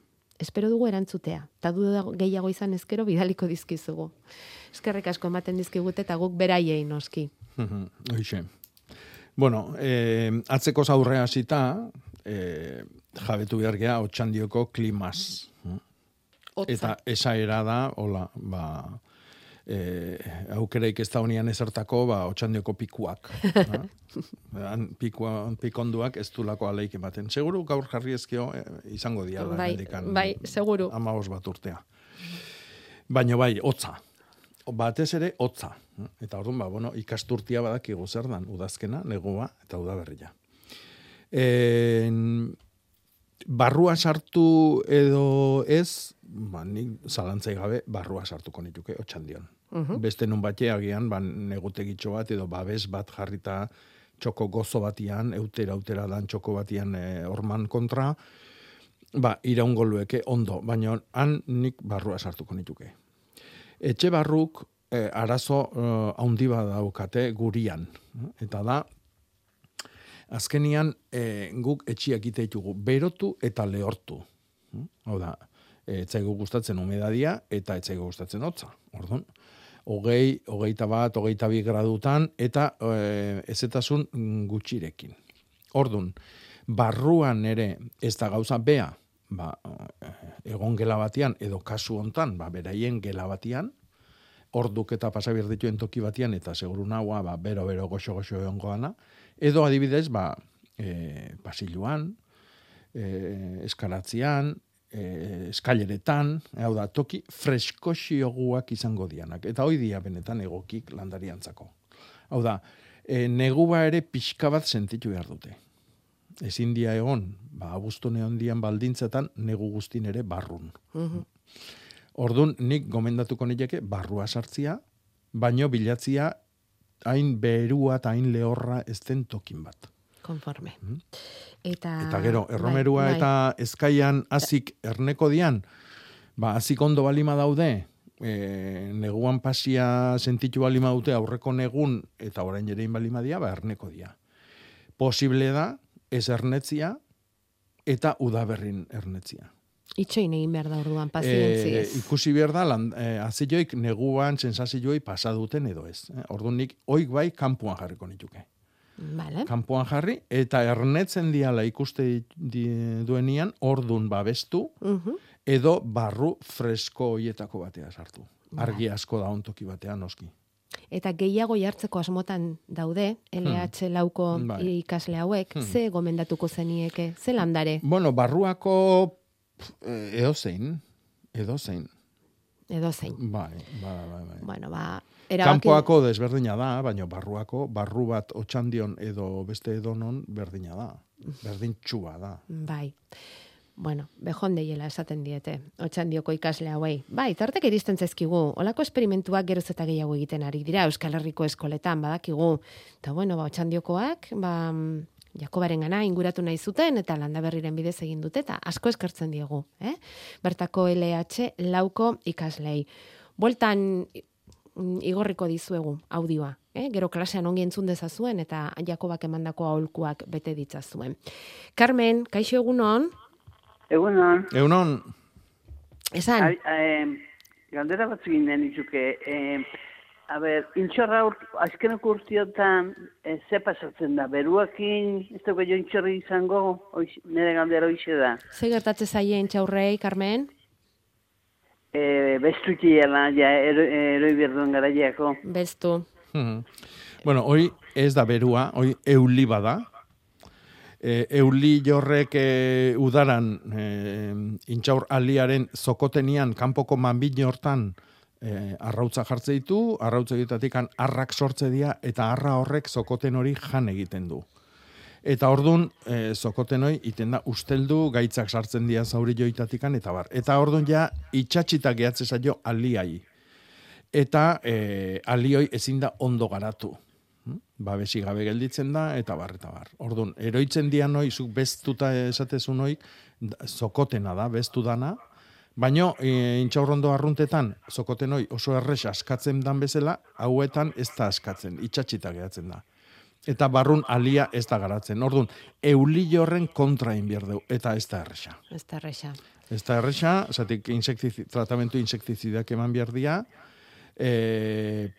Espero dugu erantzutea. Ta duda gehiago izan ezkero bidaliko dizkizugu. Eskerrik asko ematen dizkigute eta guk beraiei noski. [LAUGHS] Hoxe. Bueno, eh, atzeko zaurrea hasita, eh, jabetu behar geha, otxandioko klimaz. Hotza. Eta esaera da, hola, ba, eh, aukereik ez da honian ezertako, ba, otxandioko pikuak. [LAUGHS] Han pikua, pikonduak ez du lako aleik ematen. Seguru gaur jarri ezkio eh, izango diala. Bai, hemendikan bai, seguru. Amaos bat urtea. Baina bai, hotza. batez ere hotza. Eta orduan, ba, bueno, ikasturtia badakigu zer dan, udazkena, negua eta udaberria. En, barrua sartu edo ez, ba, nik zalantzai gabe barrua sartuko nituke, otxandion. Mhm. Beste nun bate agian, ba, negutegitxo bat edo babes bat jarrita txoko gozo batian, eutera, eutera dan txoko batian e, orman kontra, ba, iraungo lueke ondo, baina han nik barrua sartuko nituke. Etxe barruk e, arazo e, haundi bat daukate gurian. Eta da, azkenian e, guk etxiak ite ditugu berotu eta lehortu. Hau da, etzaigu gustatzen umedadia eta etzaigu gustatzen hotza. Orduan, hogei, hogeita bat, hogeita bi gradutan eta e, ezetasun gutxirekin. Orduan, barruan ere ez da gauza bea, ba, egon gela batian, edo kasu hontan, ba, beraien gela batian, orduk eta pasabir dituen toki batian, eta seguru nagoa, ba, bero, bero, goxo, goxo egon goana, edo adibidez, ba, e, pasiluan, e, eskalatzean, e, eskaileretan, hau da, toki freskoxioguak izango dianak. Eta hoi dia benetan egokik landariantzako. Hau da, e, negua ere pixka bat sentitu behar dute. Ezin dia egon, ba, abuztune hondian baldintzetan, negu guztin ere barrun. Mhm. Ordun nik gomendatuko nileke barrua sartzia, baino bilatzia hain berua eta hain lehorra ez den tokin bat. Konforme. Mhm. Eta, Eta gero, erromerua bai, bai. eta ezkaian azik erneko dian, ba, azik ondo balima daude, e, neguan pasia sentitu balima dute aurreko negun eta orain jerein balima dia, ba, erneko dia. Posible da, ez ernetzia eta udaberrin ernetzia. Itxoin egin behar da orduan, E, pazientziez. ikusi behar da, lan, e, azioik neguan sensazioei pasa duten edo ez. Eh? Orduan nik, oik bai, kanpuan jarriko nituke. Vale. Kanpoan jarri, eta ernetzen diala ikuste di- duenian, ordun babestu, Mhm. edo barru fresko hoietako batea sartu. Argi asko da ontoki batean noski. Eta gehiago jartzeko asmotan daude, LH lauko Bai. ikasle hauek, Hmm. ze gomendatuko zenieke, ze landare, Bueno, barruako eh, edozein, edozein. edo zein. Bai, bai, bai, bai. Bueno, ba, erabaki... Kanpoako desberdina da, baina barruako, barru bat otxandion edo beste edonon berdina da. Berdin txua da. Bai. Bueno, bejon deiela esaten diete, otxandioko ikasle hauei. Bai, tartek iristen zaizkigu, olako esperimentuak geroz eta gehiago egiten ari dira Euskal Herriko eskoletan, badakigu. Eta bueno, ba, otxandiokoak, ba, Jakobaren gana inguratu nahi zuten eta landaberriren bidez egin dute eta asko eskertzen diegu, eh? Bertako LH lauko ikaslei. Bueltan igorriko dizuegu audioa, eh? Gero klasean ongi entzun dezazuen eta Jakobak emandako aholkuak bete ditzazuen. Carmen, kaixo egunon, Egunon. Eunon, esan. Ai, eh, galdera bat zinen itzuke. Eh, a ber, intxorra ur, azkeneko urtiotan eh, ze pasatzen da? Beruakin, ez dugu jo intxorri izango, oiz, nire galdera hoize da. Ze gertatze zaien txaurrei, Carmen? Eh, Bestukiela, ja, ero, eroi berduen garaiako. Bestu. Mhm. Bueno, hoy ez da berua, hoy euli bada. E, euli jorrek e, udaran e, intxaur aliaren zokotenian kanpoko manbin hortan e, arrautza jartze ditu, arrautza egitatik arrak sortze dira eta arra horrek zokoten hori jan egiten du. Eta ordun e, zokoten hori iten da usteldu gaitzak sartzen dira zauri joitatikan eta bar. Eta ordun ja itxatxita gehatze zaio aliai eta e, alioi ezin da ondo garatu. Hm? Babesi gabe gelditzen da, eta bar, eta bar. Orduan, eroitzen dian noi, zuk bestuta esatezun noik, zokotena da, bestu dana, baino, e, intxaurrondo arruntetan, zokoten hoi oso errex askatzen dan bezala, hauetan ez da askatzen, itxatxita geratzen da. Eta barrun alia ez da garatzen. Orduan, euli horren kontra inbierdeu, eta ez da errexa. Ez da erresa. Ez da erresa, zatik insektizi, tratamentu insektizidak eman behar dira, e,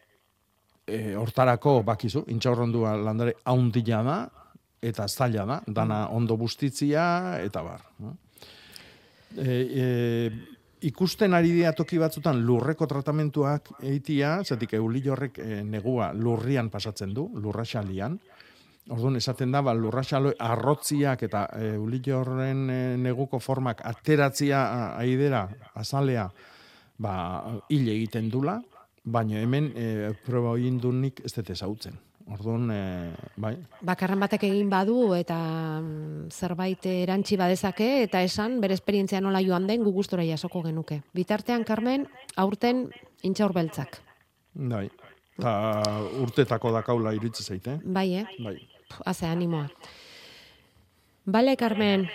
e, hortarako bakizu, intxaurrondua landare haundila da, eta zaila da, dana ondo bustitzia, eta bar. no? E, e, ikusten ari dira toki batzutan lurreko tratamentuak eitia, zatik euli horrek e, negua lurrian pasatzen du, lurraxalian, Orduan esaten da, ba, lurraxalo arrotziak eta e, ulilorren e, neguko formak ateratzia a- aidera, azalea, ba, hil egiten dula, baina hemen e, proba nik ez dut ezautzen. Orduan, e, bai, Bakarren batek egin badu eta mm, zerbait erantsi badezake eta esan bere esperientzia nola joan den gu gustora jasoko genuke. Bitartean, Carmen, aurten intxaur beltzak. bai. Ta urtetako dakaula iritsi zaite. Bai, eh? Bai. Puh, Haze, animoa. Bale, Carmen.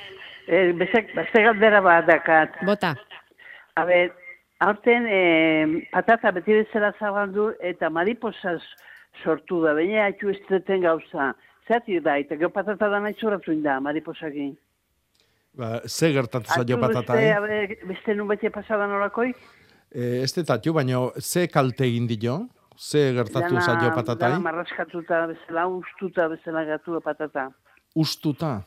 E, beste, beste galdera bat dakat. Bota. A ber, aurten e, patata beti bezala zabaldu eta mariposaz sortu da, baina atxu estreten gauza. Zerati da, eta gero patata da nahi zoratu da, mariposakin. Ba, ze gertatu zaio patata, beste, eh? a ber, beste nun bete pasada nolakoi? E, ez dut atxu, baina ze kalte egin dio? Ze gertatu zaio patatai? Dana marraskatuta bezala, ustuta bezala gatu patata. Ustuta.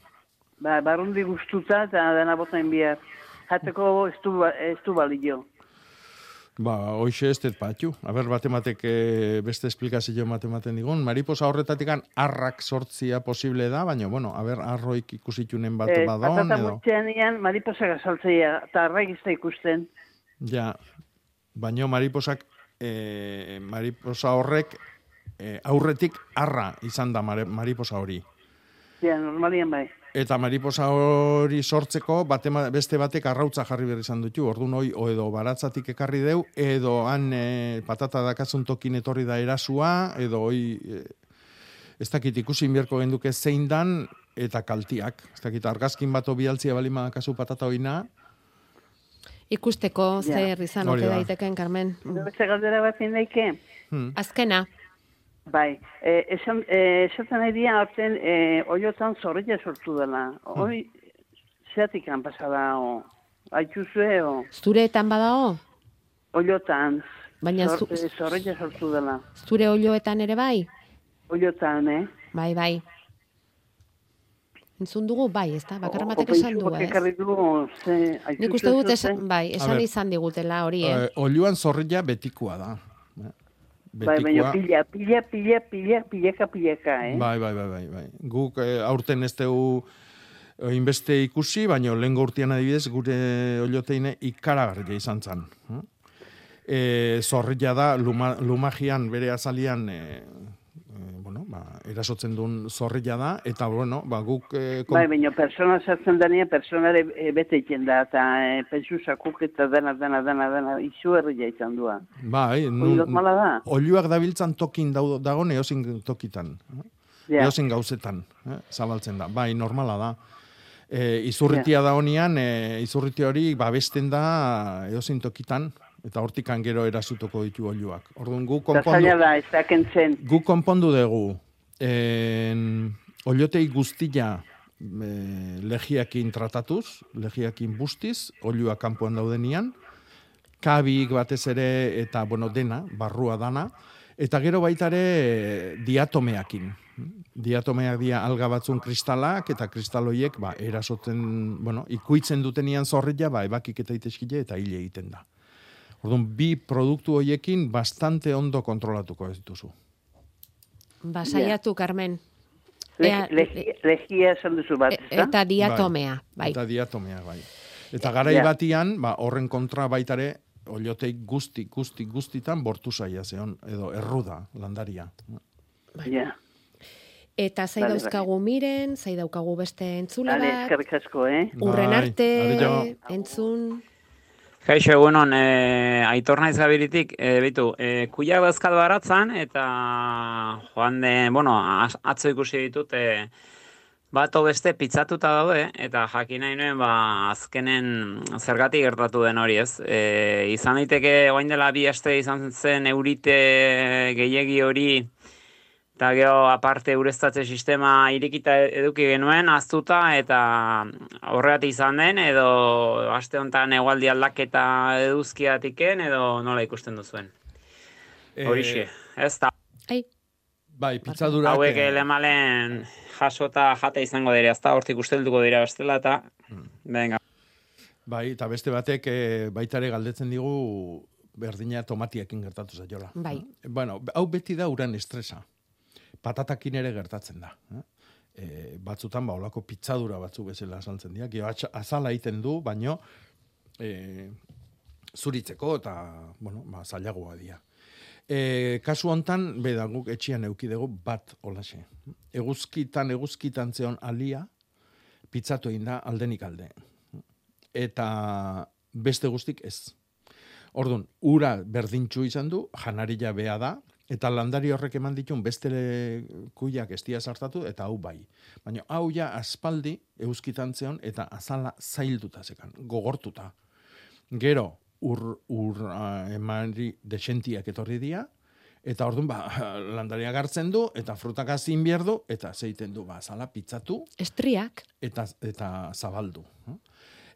Ba, barrundi guztuta eta dena botain bihar. Jateko ez du, ba- ez du balio. Ba, hoxe ez dut patxu. Aber, batematek e, beste esplikazio matematen digun. Mariposa horretatik arrak sortzia posible da, baina, bueno, aber, arroik ikusitunen bat Eh, badon, patata edo. gutxean ian, mariposa gazaltzea, eta arraik da ikusten. Ja, baino mariposak, e, mariposa horrek e, aurretik arra izan da mariposa hori. Ja, normalian bai. Eta mariposa hori sortzeko bate, beste batek arrautza jarri behar izan dutu. Orduan hoi, o edo baratzatik ekarri deu, edo han e, patata dakazun tokin etorri da erasua, edo hoi, e, ez dakit ikusi inberko genduke zein dan, eta kaltiak. Ez dakit argazkin bat bialtzia balima dakazu patata hoina, Ikusteko zer izan ote da. daiteken, Carmen. Beste galdera bat indaike? Hmm. Azkena. Bai, e, esan, e, esaten nahi dira aurten e, oiotan zorrilla sortu dela. Hoi, zeatik han pasada, o, haitxuzue, o, Zureetan badao? oiotan, Baina zor, zu- zorrilla sortu dela. Zure olioetan ere bai? Oiotan, eh? Bai, bai. Entzun dugu, bai, ez da? Bakarra batek esan du, opentsuak ez? ze, Nik uste dut, esan, bai, esan izan digutela hori, eh? Eh, Oluan zorrilla betikoa da. Eh, Bai, baina pila, pila, pila, pila, pileka, pileka, eh? Bai, bai, bai, bai, bai. Guk eh, aurten ez dugu eh, inbeste ikusi, baina lehengo urtean adibidez gure olioteine ikaragarria izan zen. E, zorrilla da, luma, lumagian bere azalian e, e, bueno, ba, erasotzen duen zorrilla da, eta bueno, ba, guk e, Bai, baina persona sartzen denean, personare e, bete egiten da, eta e, pentsu sakuk eta dena, dena, dena, dena, izu herria izan dua. Bai, normala da. Oluak dabiltzan tokin dau- dago neozin tokitan. Ja. Edozein gauzetan, eh, zabaltzen da. Bai, normala da. E, izurritia da honian, e, izurritia hori babesten da edozein tokitan, eta hortikan gero erasutuko ditu oluak. Orduan, gu konpondu, da, ez gu konpondu dugu, en, oliotei guztia e, legiakin tratatuz, legiakin bustiz, oluak kanpoan daudenian, kabik batez ere eta bueno dena, barrua dana, eta gero baita ere eh, diatomeakin. Diatomeak dira alga batzun kristalak eta kristaloiek ba, erasotzen, bueno, ikuitzen dutenian zorrilla, ba, ebakik eta iteskile eta hile egiten da. Orduan, bi produktu hoiekin bastante ondo kontrolatuko ez dituzu. Ba, saiatu, Carmen. Le, Ea- legia, legia esan duzu bat, E- ezta? eta diatomea, bai. Eta diatomea, bai. Eta garai Ja. batian, ba, horren kontra baitare, olioteik guzti, guzti, guztitan bortu zaia zeon, edo erruda, landaria. Ja. Eta zai Vale, dauzkagu miren, zai daukagu beste entzule Vale, bat, eskerrik asko, eh? urren Bai, arte, adio. entzun, Kaixo, egunon, e, aitor naiz gabiritik, e, bitu, e, kuia bazkat baratzan, eta joan de, bueno, atzo ikusi ditut, e, bat beste pitzatuta daude, eta jakin nahi nuen, ba, azkenen zergatik gertatu den hori, ez? E, izan daiteke, oain dela bi aste izan zen eurite gehiegi hori, Eta gero, aparte, ureztatze sistema irikita eduki genuen, aztuta, eta horregatik izan den, edo aste honetan egualdi aldaketa eduzkiatiken, edo nola ikusten duzuen. Horixe, ez da. Bai, pizzadurak... Hauek eh, lemalen jasota jate izango dira, ez da, hortik ustelduko dira bestela, eta, venga. Bai, eta beste batek e, baitare galdetzen digu berdina tomatiakin gertatu zaiola. bai. Bueno, hau beti da uran estresa. Patatakin ere gertatzen da. eh? E, batzutan, ba, olako pitzadura batzuk bezala saltzen dira. Gero azala egiten du, baino e, zuritzeko eta, bueno, ba, zailagoa dira. E, kasu hontan, beda guk etxian euki dugu bat olaxe. Eguzkitan, eguzkitan zeon alia, pizzatu egin da aldenik alde. Eta beste guztik ez. Ordun, ura berdintxu izan du, janarila bea da, eta landari horrek eman ditun beste kuiak estia sartatu, eta hau bai. Baina hau ja aspaldi euskitan zeon, eta azala zailduta zekan, gogortuta. Gero, ur, ur uh, emari desentiak etorri dira, eta orduan ba, [LAUGHS] landaria gartzen du, eta frutak azin bierdu, eta zeiten du, ba, azala pizzatu. Estriak. Eta, eta zabaldu.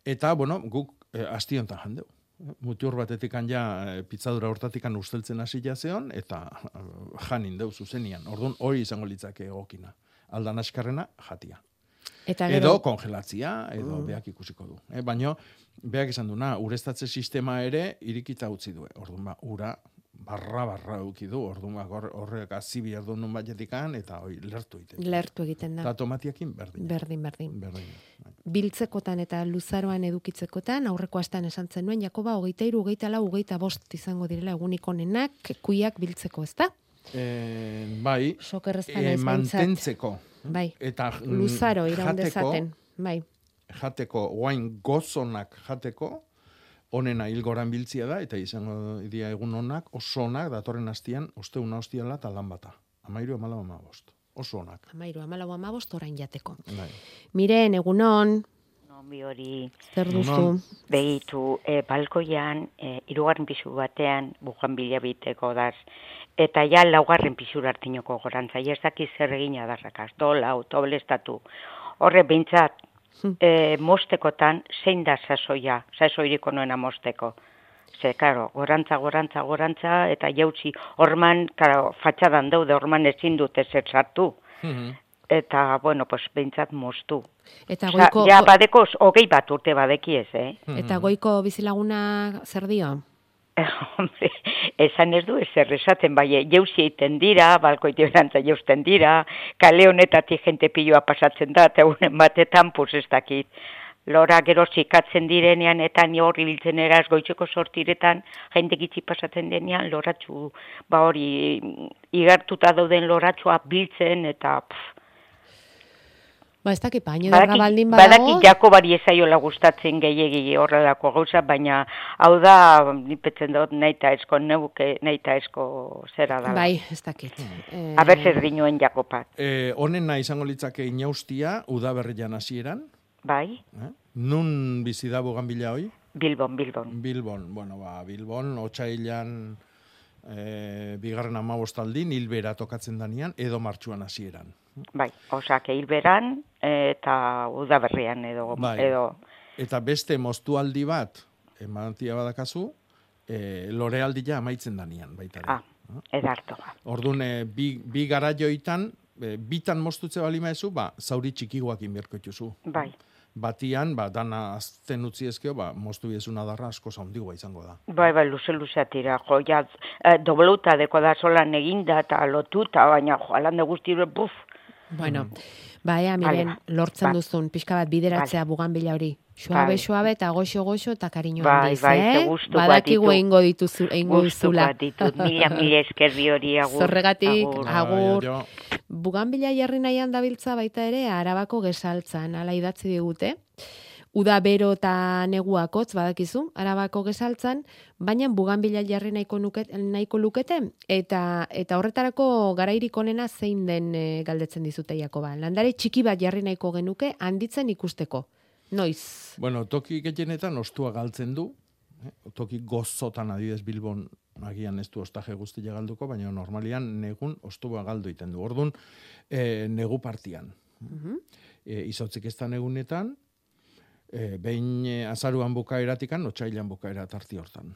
Eta, bueno, guk eh, astiontan jandeu mutiur batetik ja eh, pizzadura hortatik usteltzen hasi zeon eta uh, janin deu zuzenian. Orduan hori izango litzake egokina. Aldan askarrena jatia. Eta gero... Edo kongelatzia, edo mm. beak ikusiko du. E, baina, beak izan du, na, urestatze sistema ere irikita utzi du. Orduan, ba, ura barra barra euki du, orduan ba, horrek azibi erdun nun batetikan, eta hoi, lertu egiten. Lertu egiten da. Eta tomatiakin berdin. Berdin, berdin. Berdin. Biltzekotan eta luzaroan edukitzekotan, aurreko astan esan zenuen, Jakoba, hogeita iru, hogeita lau, hogeita bost izango direla egunik onenak, kuiak biltzeko, ez da? E, bai, e, mantentzeko. Bai, eta, luzaro iraun dezaten. Bai. Jateko, guain gozonak jateko, onena hilgoran biltzia da, eta izango dira egun onak, oso onak, datorren hastian, oste una hostiala eta lan bata. Amairu amala ama bost. Oso onak. Amairu amala ama bost orain jateko. Bai. Miren, egunon. bi hori. Zer duzu? Behitu, e, balkoian, e, irugarren pisu batean, bukan bila biteko daz, eta ja laugarren pisur hartinoko gorantza, ez dakiz zer egina darrakaz, dola, autoblestatu. Horre, bintzat, e, mostekotan zein da sasoia, sasoiriko noena mosteko. Ze, karo, gorantza, gorantza, gorantza, eta jautzi, orman, karo, fatxadan daude, orman ezin dute zer sartu. Mhm. Eta, bueno, pues, behintzat mostu. Eta goiko... ja, badeko, hogei bat urte badekiez, eh? Eta goiko bizilaguna zer dio? [LAUGHS] Hombre, esan ez du, ez errezaten, bai, jauzi egiten dira, balkoite berantza jausten dira, kale honetatik jente piloa pasatzen da, eta unen batetan, pues ez dakit. Lora gero zikatzen direnean, eta ni horri biltzen eraz goitzeko sortiretan, jente gitzi pasatzen denean, loratxu, ba hori, igartuta dauden loratxua biltzen, eta... Pff, Ba, ez dakit, baina darra baldin badago... Badaki jako bari ezaiola gustatzen gehiegi horrelako gauza, baina hau da, nipetzen dut, nahi eta esko neuke, nahi eta esko zera da. Bai, ez dakit. Eh... Aber zer dinuen jakopat. Eh, honen nahi izango litzake inaustia, udaberrian hasieran. Bai. Eh? Nun bizi da bugan bila hoi? Bilbon, Bilbon. Bilbon, bueno, ba, Bilbon, otxailan e, bigarren amabostaldin, hilbera tokatzen danian, edo martxuan hasieran. Bai, osak hilberan eta udaberrian edo bai. edo eta beste moztualdi bat emantia badakazu, e, lorealdia amaitzen danian baita Ah, edarto. Ordun e, bi, bi garaioitan e, bitan moztutze bali maezu, ba zauri txikiguak inberko. Bai. Batian, ba, dana azten utzi ezkeo, ba, moztu biezuna darra asko zaundigua izango da. Bai, bai, luze luze atira, jo, ja, e, dobluta deko da solan eginda eta lotuta, baina jo, alande guztire, buf, Bueno, baia, miren, lortzen ba. duzun, pixka bat bideratzea vale. bugan bila hori. Suabe, bai. suabe, eta goxo, goxo, eta kariño bai, handiz, bai, eh? Badakigu eingo dituzu, eingo duzula. ditut, mila, mila eskerri hori [LAUGHS] agur. Zorregatik, agur. agur. Bugan bila jarri nahian dabiltza baita ere, arabako gesaltzan, ala idatzi digute uda bero eta neguakotz badakizu, arabako gezaltzan, baina buganbila jarri nahiko, nuket, nahiko lukete, eta eta horretarako garairik onena zein den e, galdetzen dizute Jakoba. Landare txiki bat jarri nahiko genuke handitzen ikusteko. Noiz? Bueno, toki gehienetan ostua galtzen du, eh? toki gozotan adidez Bilbon agian ez du ostaje guztia galduko, baina normalian negun ostua galdu iten du. Orduan, e, negu partian. Uh -huh. e, izotzik ez da negunetan, e, behin e, azaruan bukaeratikan, otxailan bukaera tarti hortan.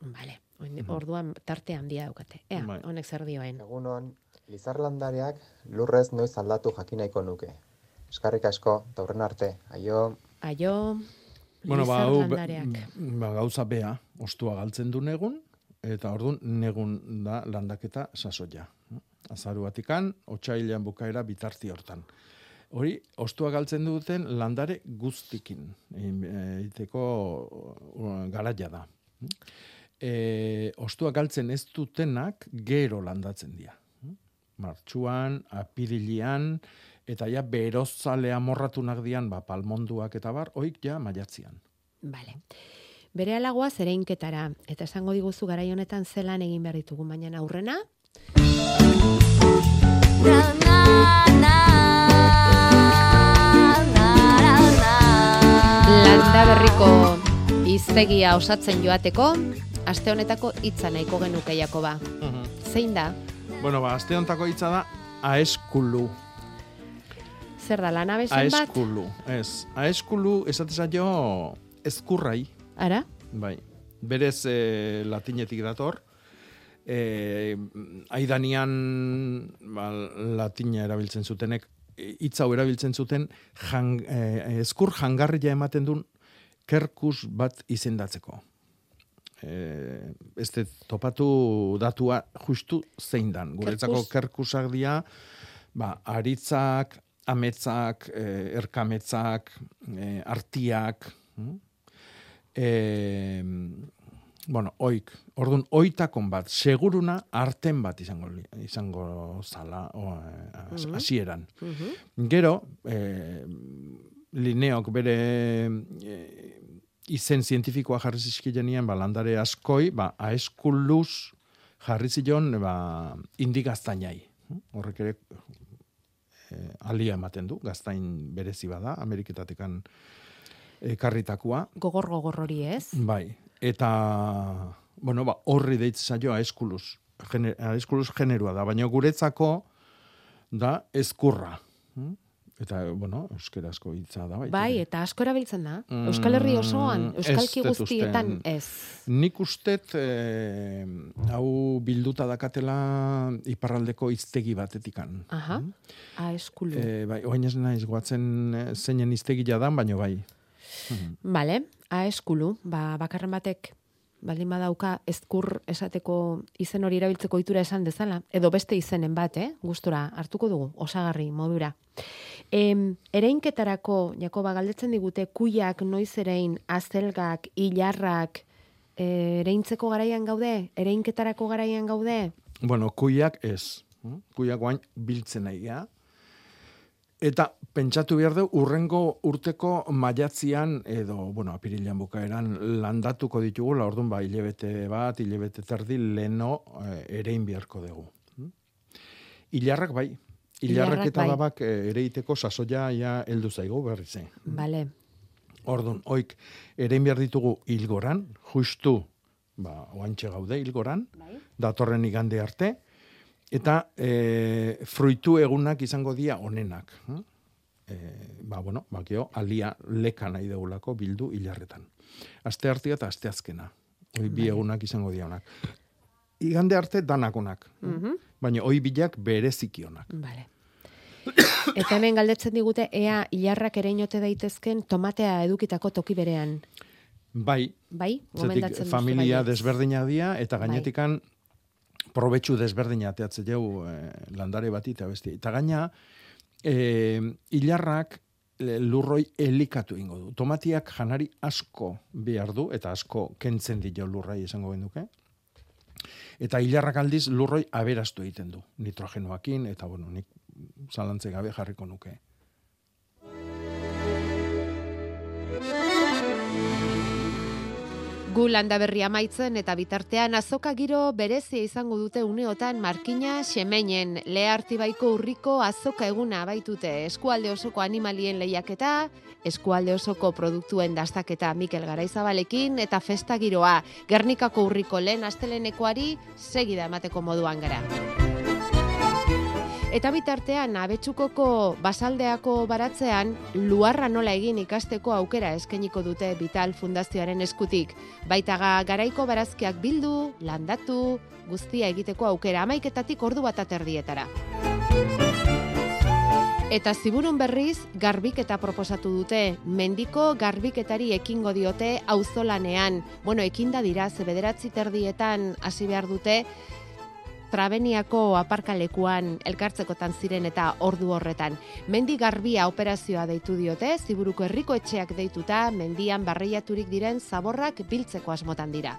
Vale, orduan tarte handia daukate. Ea, bai. honek zer dioen. Egunon, Lizarlandareak lurrez noiz aldatu jakinaiko nuke. Eskarrik asko, taurren arte, aio. Aio, bueno, ba, ba, gauza bea, ostua galtzen du negun, eta orduan negun da landaketa sasoia. Azaruatikan, otxailan bukaera bitarti hortan. Hori, ostua galtzen duten landare guztikin, egiteko garaia da. e, ostua galtzen ez dutenak gero landatzen dira. Martxuan, apirilian, eta ja berozale amorratunak dian, ba, palmonduak eta bar, oik ja maiatzian. Bale. Bere alagoa zereinketara, eta esango diguzu garai honetan zelan egin behar ditugu, baina aurrena. Landa berriko iztegia osatzen joateko, aste honetako hitza nahiko genuke Jakoba. Zein da? Bueno, ba, aste honetako hitza da aeskulu. Zer da lan abezen bat? Aeskulu, ez. Aeskulu esate zaio ezkurrai. Ara? Bai. Berez e, latinetik dator. E, aidanian ba, latina erabiltzen zutenek hitz hau erabiltzen zuten jang, e, eskur jangarria ematen duen kerkus bat izendatzeko. E, ez topatu datua justu zein dan. Guretzako Kerkus? kerkusak dira, ba, aritzak, ametzak, e, erkametzak, e, artiak, hm? E, bueno, oik, orduan, oitakon bat, seguruna arten bat izango, izango zala, o, Mhm. hasieran. Mhm. Gero, e, lineok bere e, izen zientifikoa jarri zizkilenean, ba, landare askoi, ba, aeskuluz jarri zion, ba, indi gaztainai. Horrek ere e, alia ematen du, gaztain berezi bada, Ameriketatekan ekarritakoa. Gogor gogor hori ez? Bai, eta, bueno, ba, horri deitzen zaio aeskuluz, gene, aeskuluz generua da, baina guretzako da ezkurra. Hm? Eta, bueno, euskerazko hitza da, baita. Bai, eta asko erabiltzen da. Euskal Herri osoan, Mm, euskalki guztietan ez. Nik ustet, eh, hau bilduta dakatela iparraldeko iztegi batetikan. Aha, a eskulu. Eh, bai, oain ez naiz goatzen eh, zeinen iztegia dan, baino bai. Mhm. Bale, a eskulu, ba, bakarren batek baldin badauka ezkur esateko izen hori erabiltzeko itura esan dezala, edo beste izenen bat, eh? gustura hartuko dugu, osagarri modura. Em, ereinketarako, Jakoba, galdetzen digute, kuiak, noiz erein, azelgak, hilarrak, e, ereintzeko garaian gaude? Ereinketarako garaian gaude? Bueno, kuiak ez. Kuiak guain biltzen nahi gea. Eta pentsatu behar du, urrengo urteko maiatzian, edo, bueno, apirilean bukaeran, landatuko ditugula, orduan ba, hilebete bat, hilebete terdi, leno eh, erein beharko dugu. hm? Hilarrak bai. Hilarrak eta bai. babak eh, ereiteko sasoia ja heldu zaigu berriz. zen. Bale, Orduan, oik, erein behar ditugu hilgoran, justu, ba, oantxe gaude hilgoran, datorren igande arte, eta e, fruitu egunak izango dira onenak. hm? E, ba, bueno, bakio, alia leka nahi degulako bildu hilarretan. Aste artea eta aste azkena. Hoi bi Bai. egunak izango dira onak. Igande arte danakonak. Mhm. Baina hoi bilak bereziki onak. Bale. [COUGHS] Eta hemen galdetzen digute ea hilarrak ereinote daitezken tomatea edukitako toki berean. Bai, Bai? Gomendatzen familia desberdina dira, eta Bai. Probetxu desberdina ateatze jau eh, landare bati eta besti. Eta gaina, eh, hilarrak eh, lurroi elikatu ingo du. Tomatiak janari asko behar du, eta asko kentzen dio lurrai esango genuke. Eta hilarrak aldiz lurroi aberastu egiten du. Nitrogenoakin, eta bueno, nik zalantze gabe jarriko nuke. Gu landa berria amaitzen eta bitartean azoka giro berezia izango dute uneotan markina xemeinen lehartibaiko urriko azoka eguna baitute. Eskualde osoko animalien lehiaketa, eskualde osoko produktuen dastaketa Mikel Garaizabalekin eta festa giroa. Gernikako urriko lehen astelenekoari segida emateko moduan gara. Eta bitartean, abetsukoko basaldeako baratzean, luarra nola egin ikasteko aukera eskainiko dute Vital Fundazioaren eskutik. Baitaga garaiko barazkiak bildu, landatu, guztia egiteko aukera amaiketatik ordu bat aterdietara. Eta ziburun berriz, garbiketa proposatu dute, mendiko garbiketari ekingo diote auzolanean. Bueno, ekinda dira, ze bederatzi terdietan hasi behar dute, Trabeniako aparkalekuan elkartzekotan ziren eta ordu horretan. Mendi garbia operazioa deitu diote, ziburuko herriko etxeak deituta, mendian barreiaturik diren zaborrak biltzeko asmotan dira.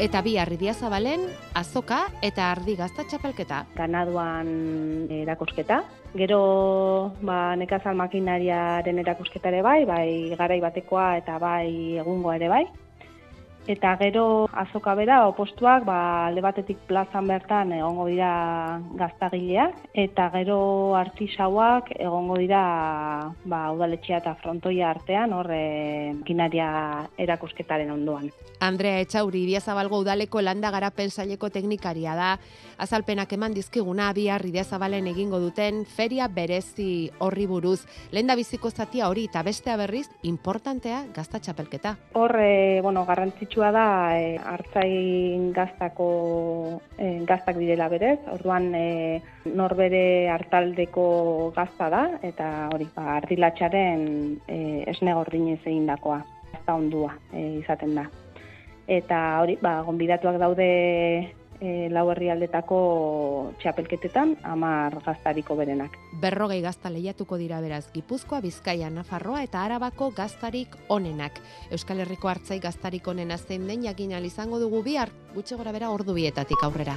Eta bi arri zabalen, azoka eta ardi gazta txapelketa. Ganaduan erakusketa. Gero ba, nekazal makinariaren erakusketa ere bai, bai garai batekoa eta bai egungoa ere bai. Eta gero azoka bera, opostuak, ba, alde batetik plazan bertan egongo dira gaztagileak, eta gero artisauak egongo dira ba, udaletxea eta frontoia artean, horre kinaria erakusketaren ondoan. Andrea Etxauri, Biazabalgo udaleko landa garapen saileko teknikaria da, azalpenak eman dizkiguna bihar Biazabalen egingo duten feria berezi horri buruz. Lenda biziko zatia hori eta bestea berriz, importantea gazta txapelketa. Horre, bueno, garrantzitsua da, e, hartzain gaztako e, gaztak direla berez, orduan e, norbere hartaldeko gazta da, eta hori, ba, ardilatxaren e, esne gordinez egin dakoa, gazta ondua e, izaten da. Eta hori, ba, gonbidatuak daude e, lau herrialdetako txapelketetan, amar gaztariko berenak. Berrogei gazta lehiatuko dira beraz Gipuzkoa, Bizkaia, Nafarroa eta Arabako gaztarik onenak. Euskal Herriko hartzai gaztarik onena zein den jakin izango dugu bihar, gutxe gora bera ordu bietatik aurrera.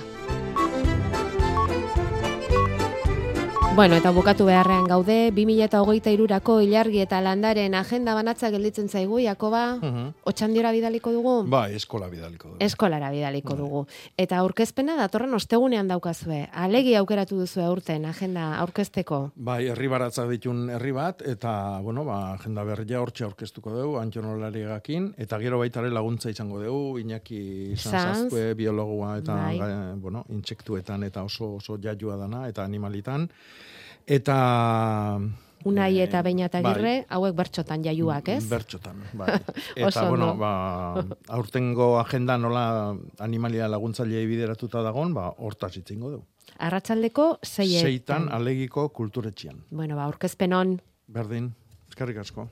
Bueno, eta bukatu beharrean gaude, 2008 irurako ilargi eta landaren agenda banatza gelditzen zaigu, Jakoba, uh -huh. otxandiora bidaliko dugu? Ba, eskola bidaliko dugu. Eskolara bidaliko bai. dugu. Eta aurkezpena datorren ostegunean daukazue. Alegi aukeratu duzu aurten, agenda aurkezteko? Bai, herri baratza ditun herri bat, eta, bueno, ba, agenda berria hortxe aurkeztuko dugu, antxonolari gakin, eta gero baitare laguntza izango dugu, Iñaki Sanzazkue, biologua, eta, bai. bueno, intsektuetan, eta oso, oso jaiua dana, eta animalitan. Eta Unai eta Beina eta Girre, bai, hauek bertxotan jaiuak, ez? Bertxotan, [LAUGHS] bai. Eta, bueno, ba, aurtengo agenda nola animalia laguntzailei bideratuta dagon, ba, hortaz itzingo du. Arratxaldeko zeietan. Zeitan alegiko kulturetxian. Bueno, ba, aurkezpen on. Berdin, eskarrik asko.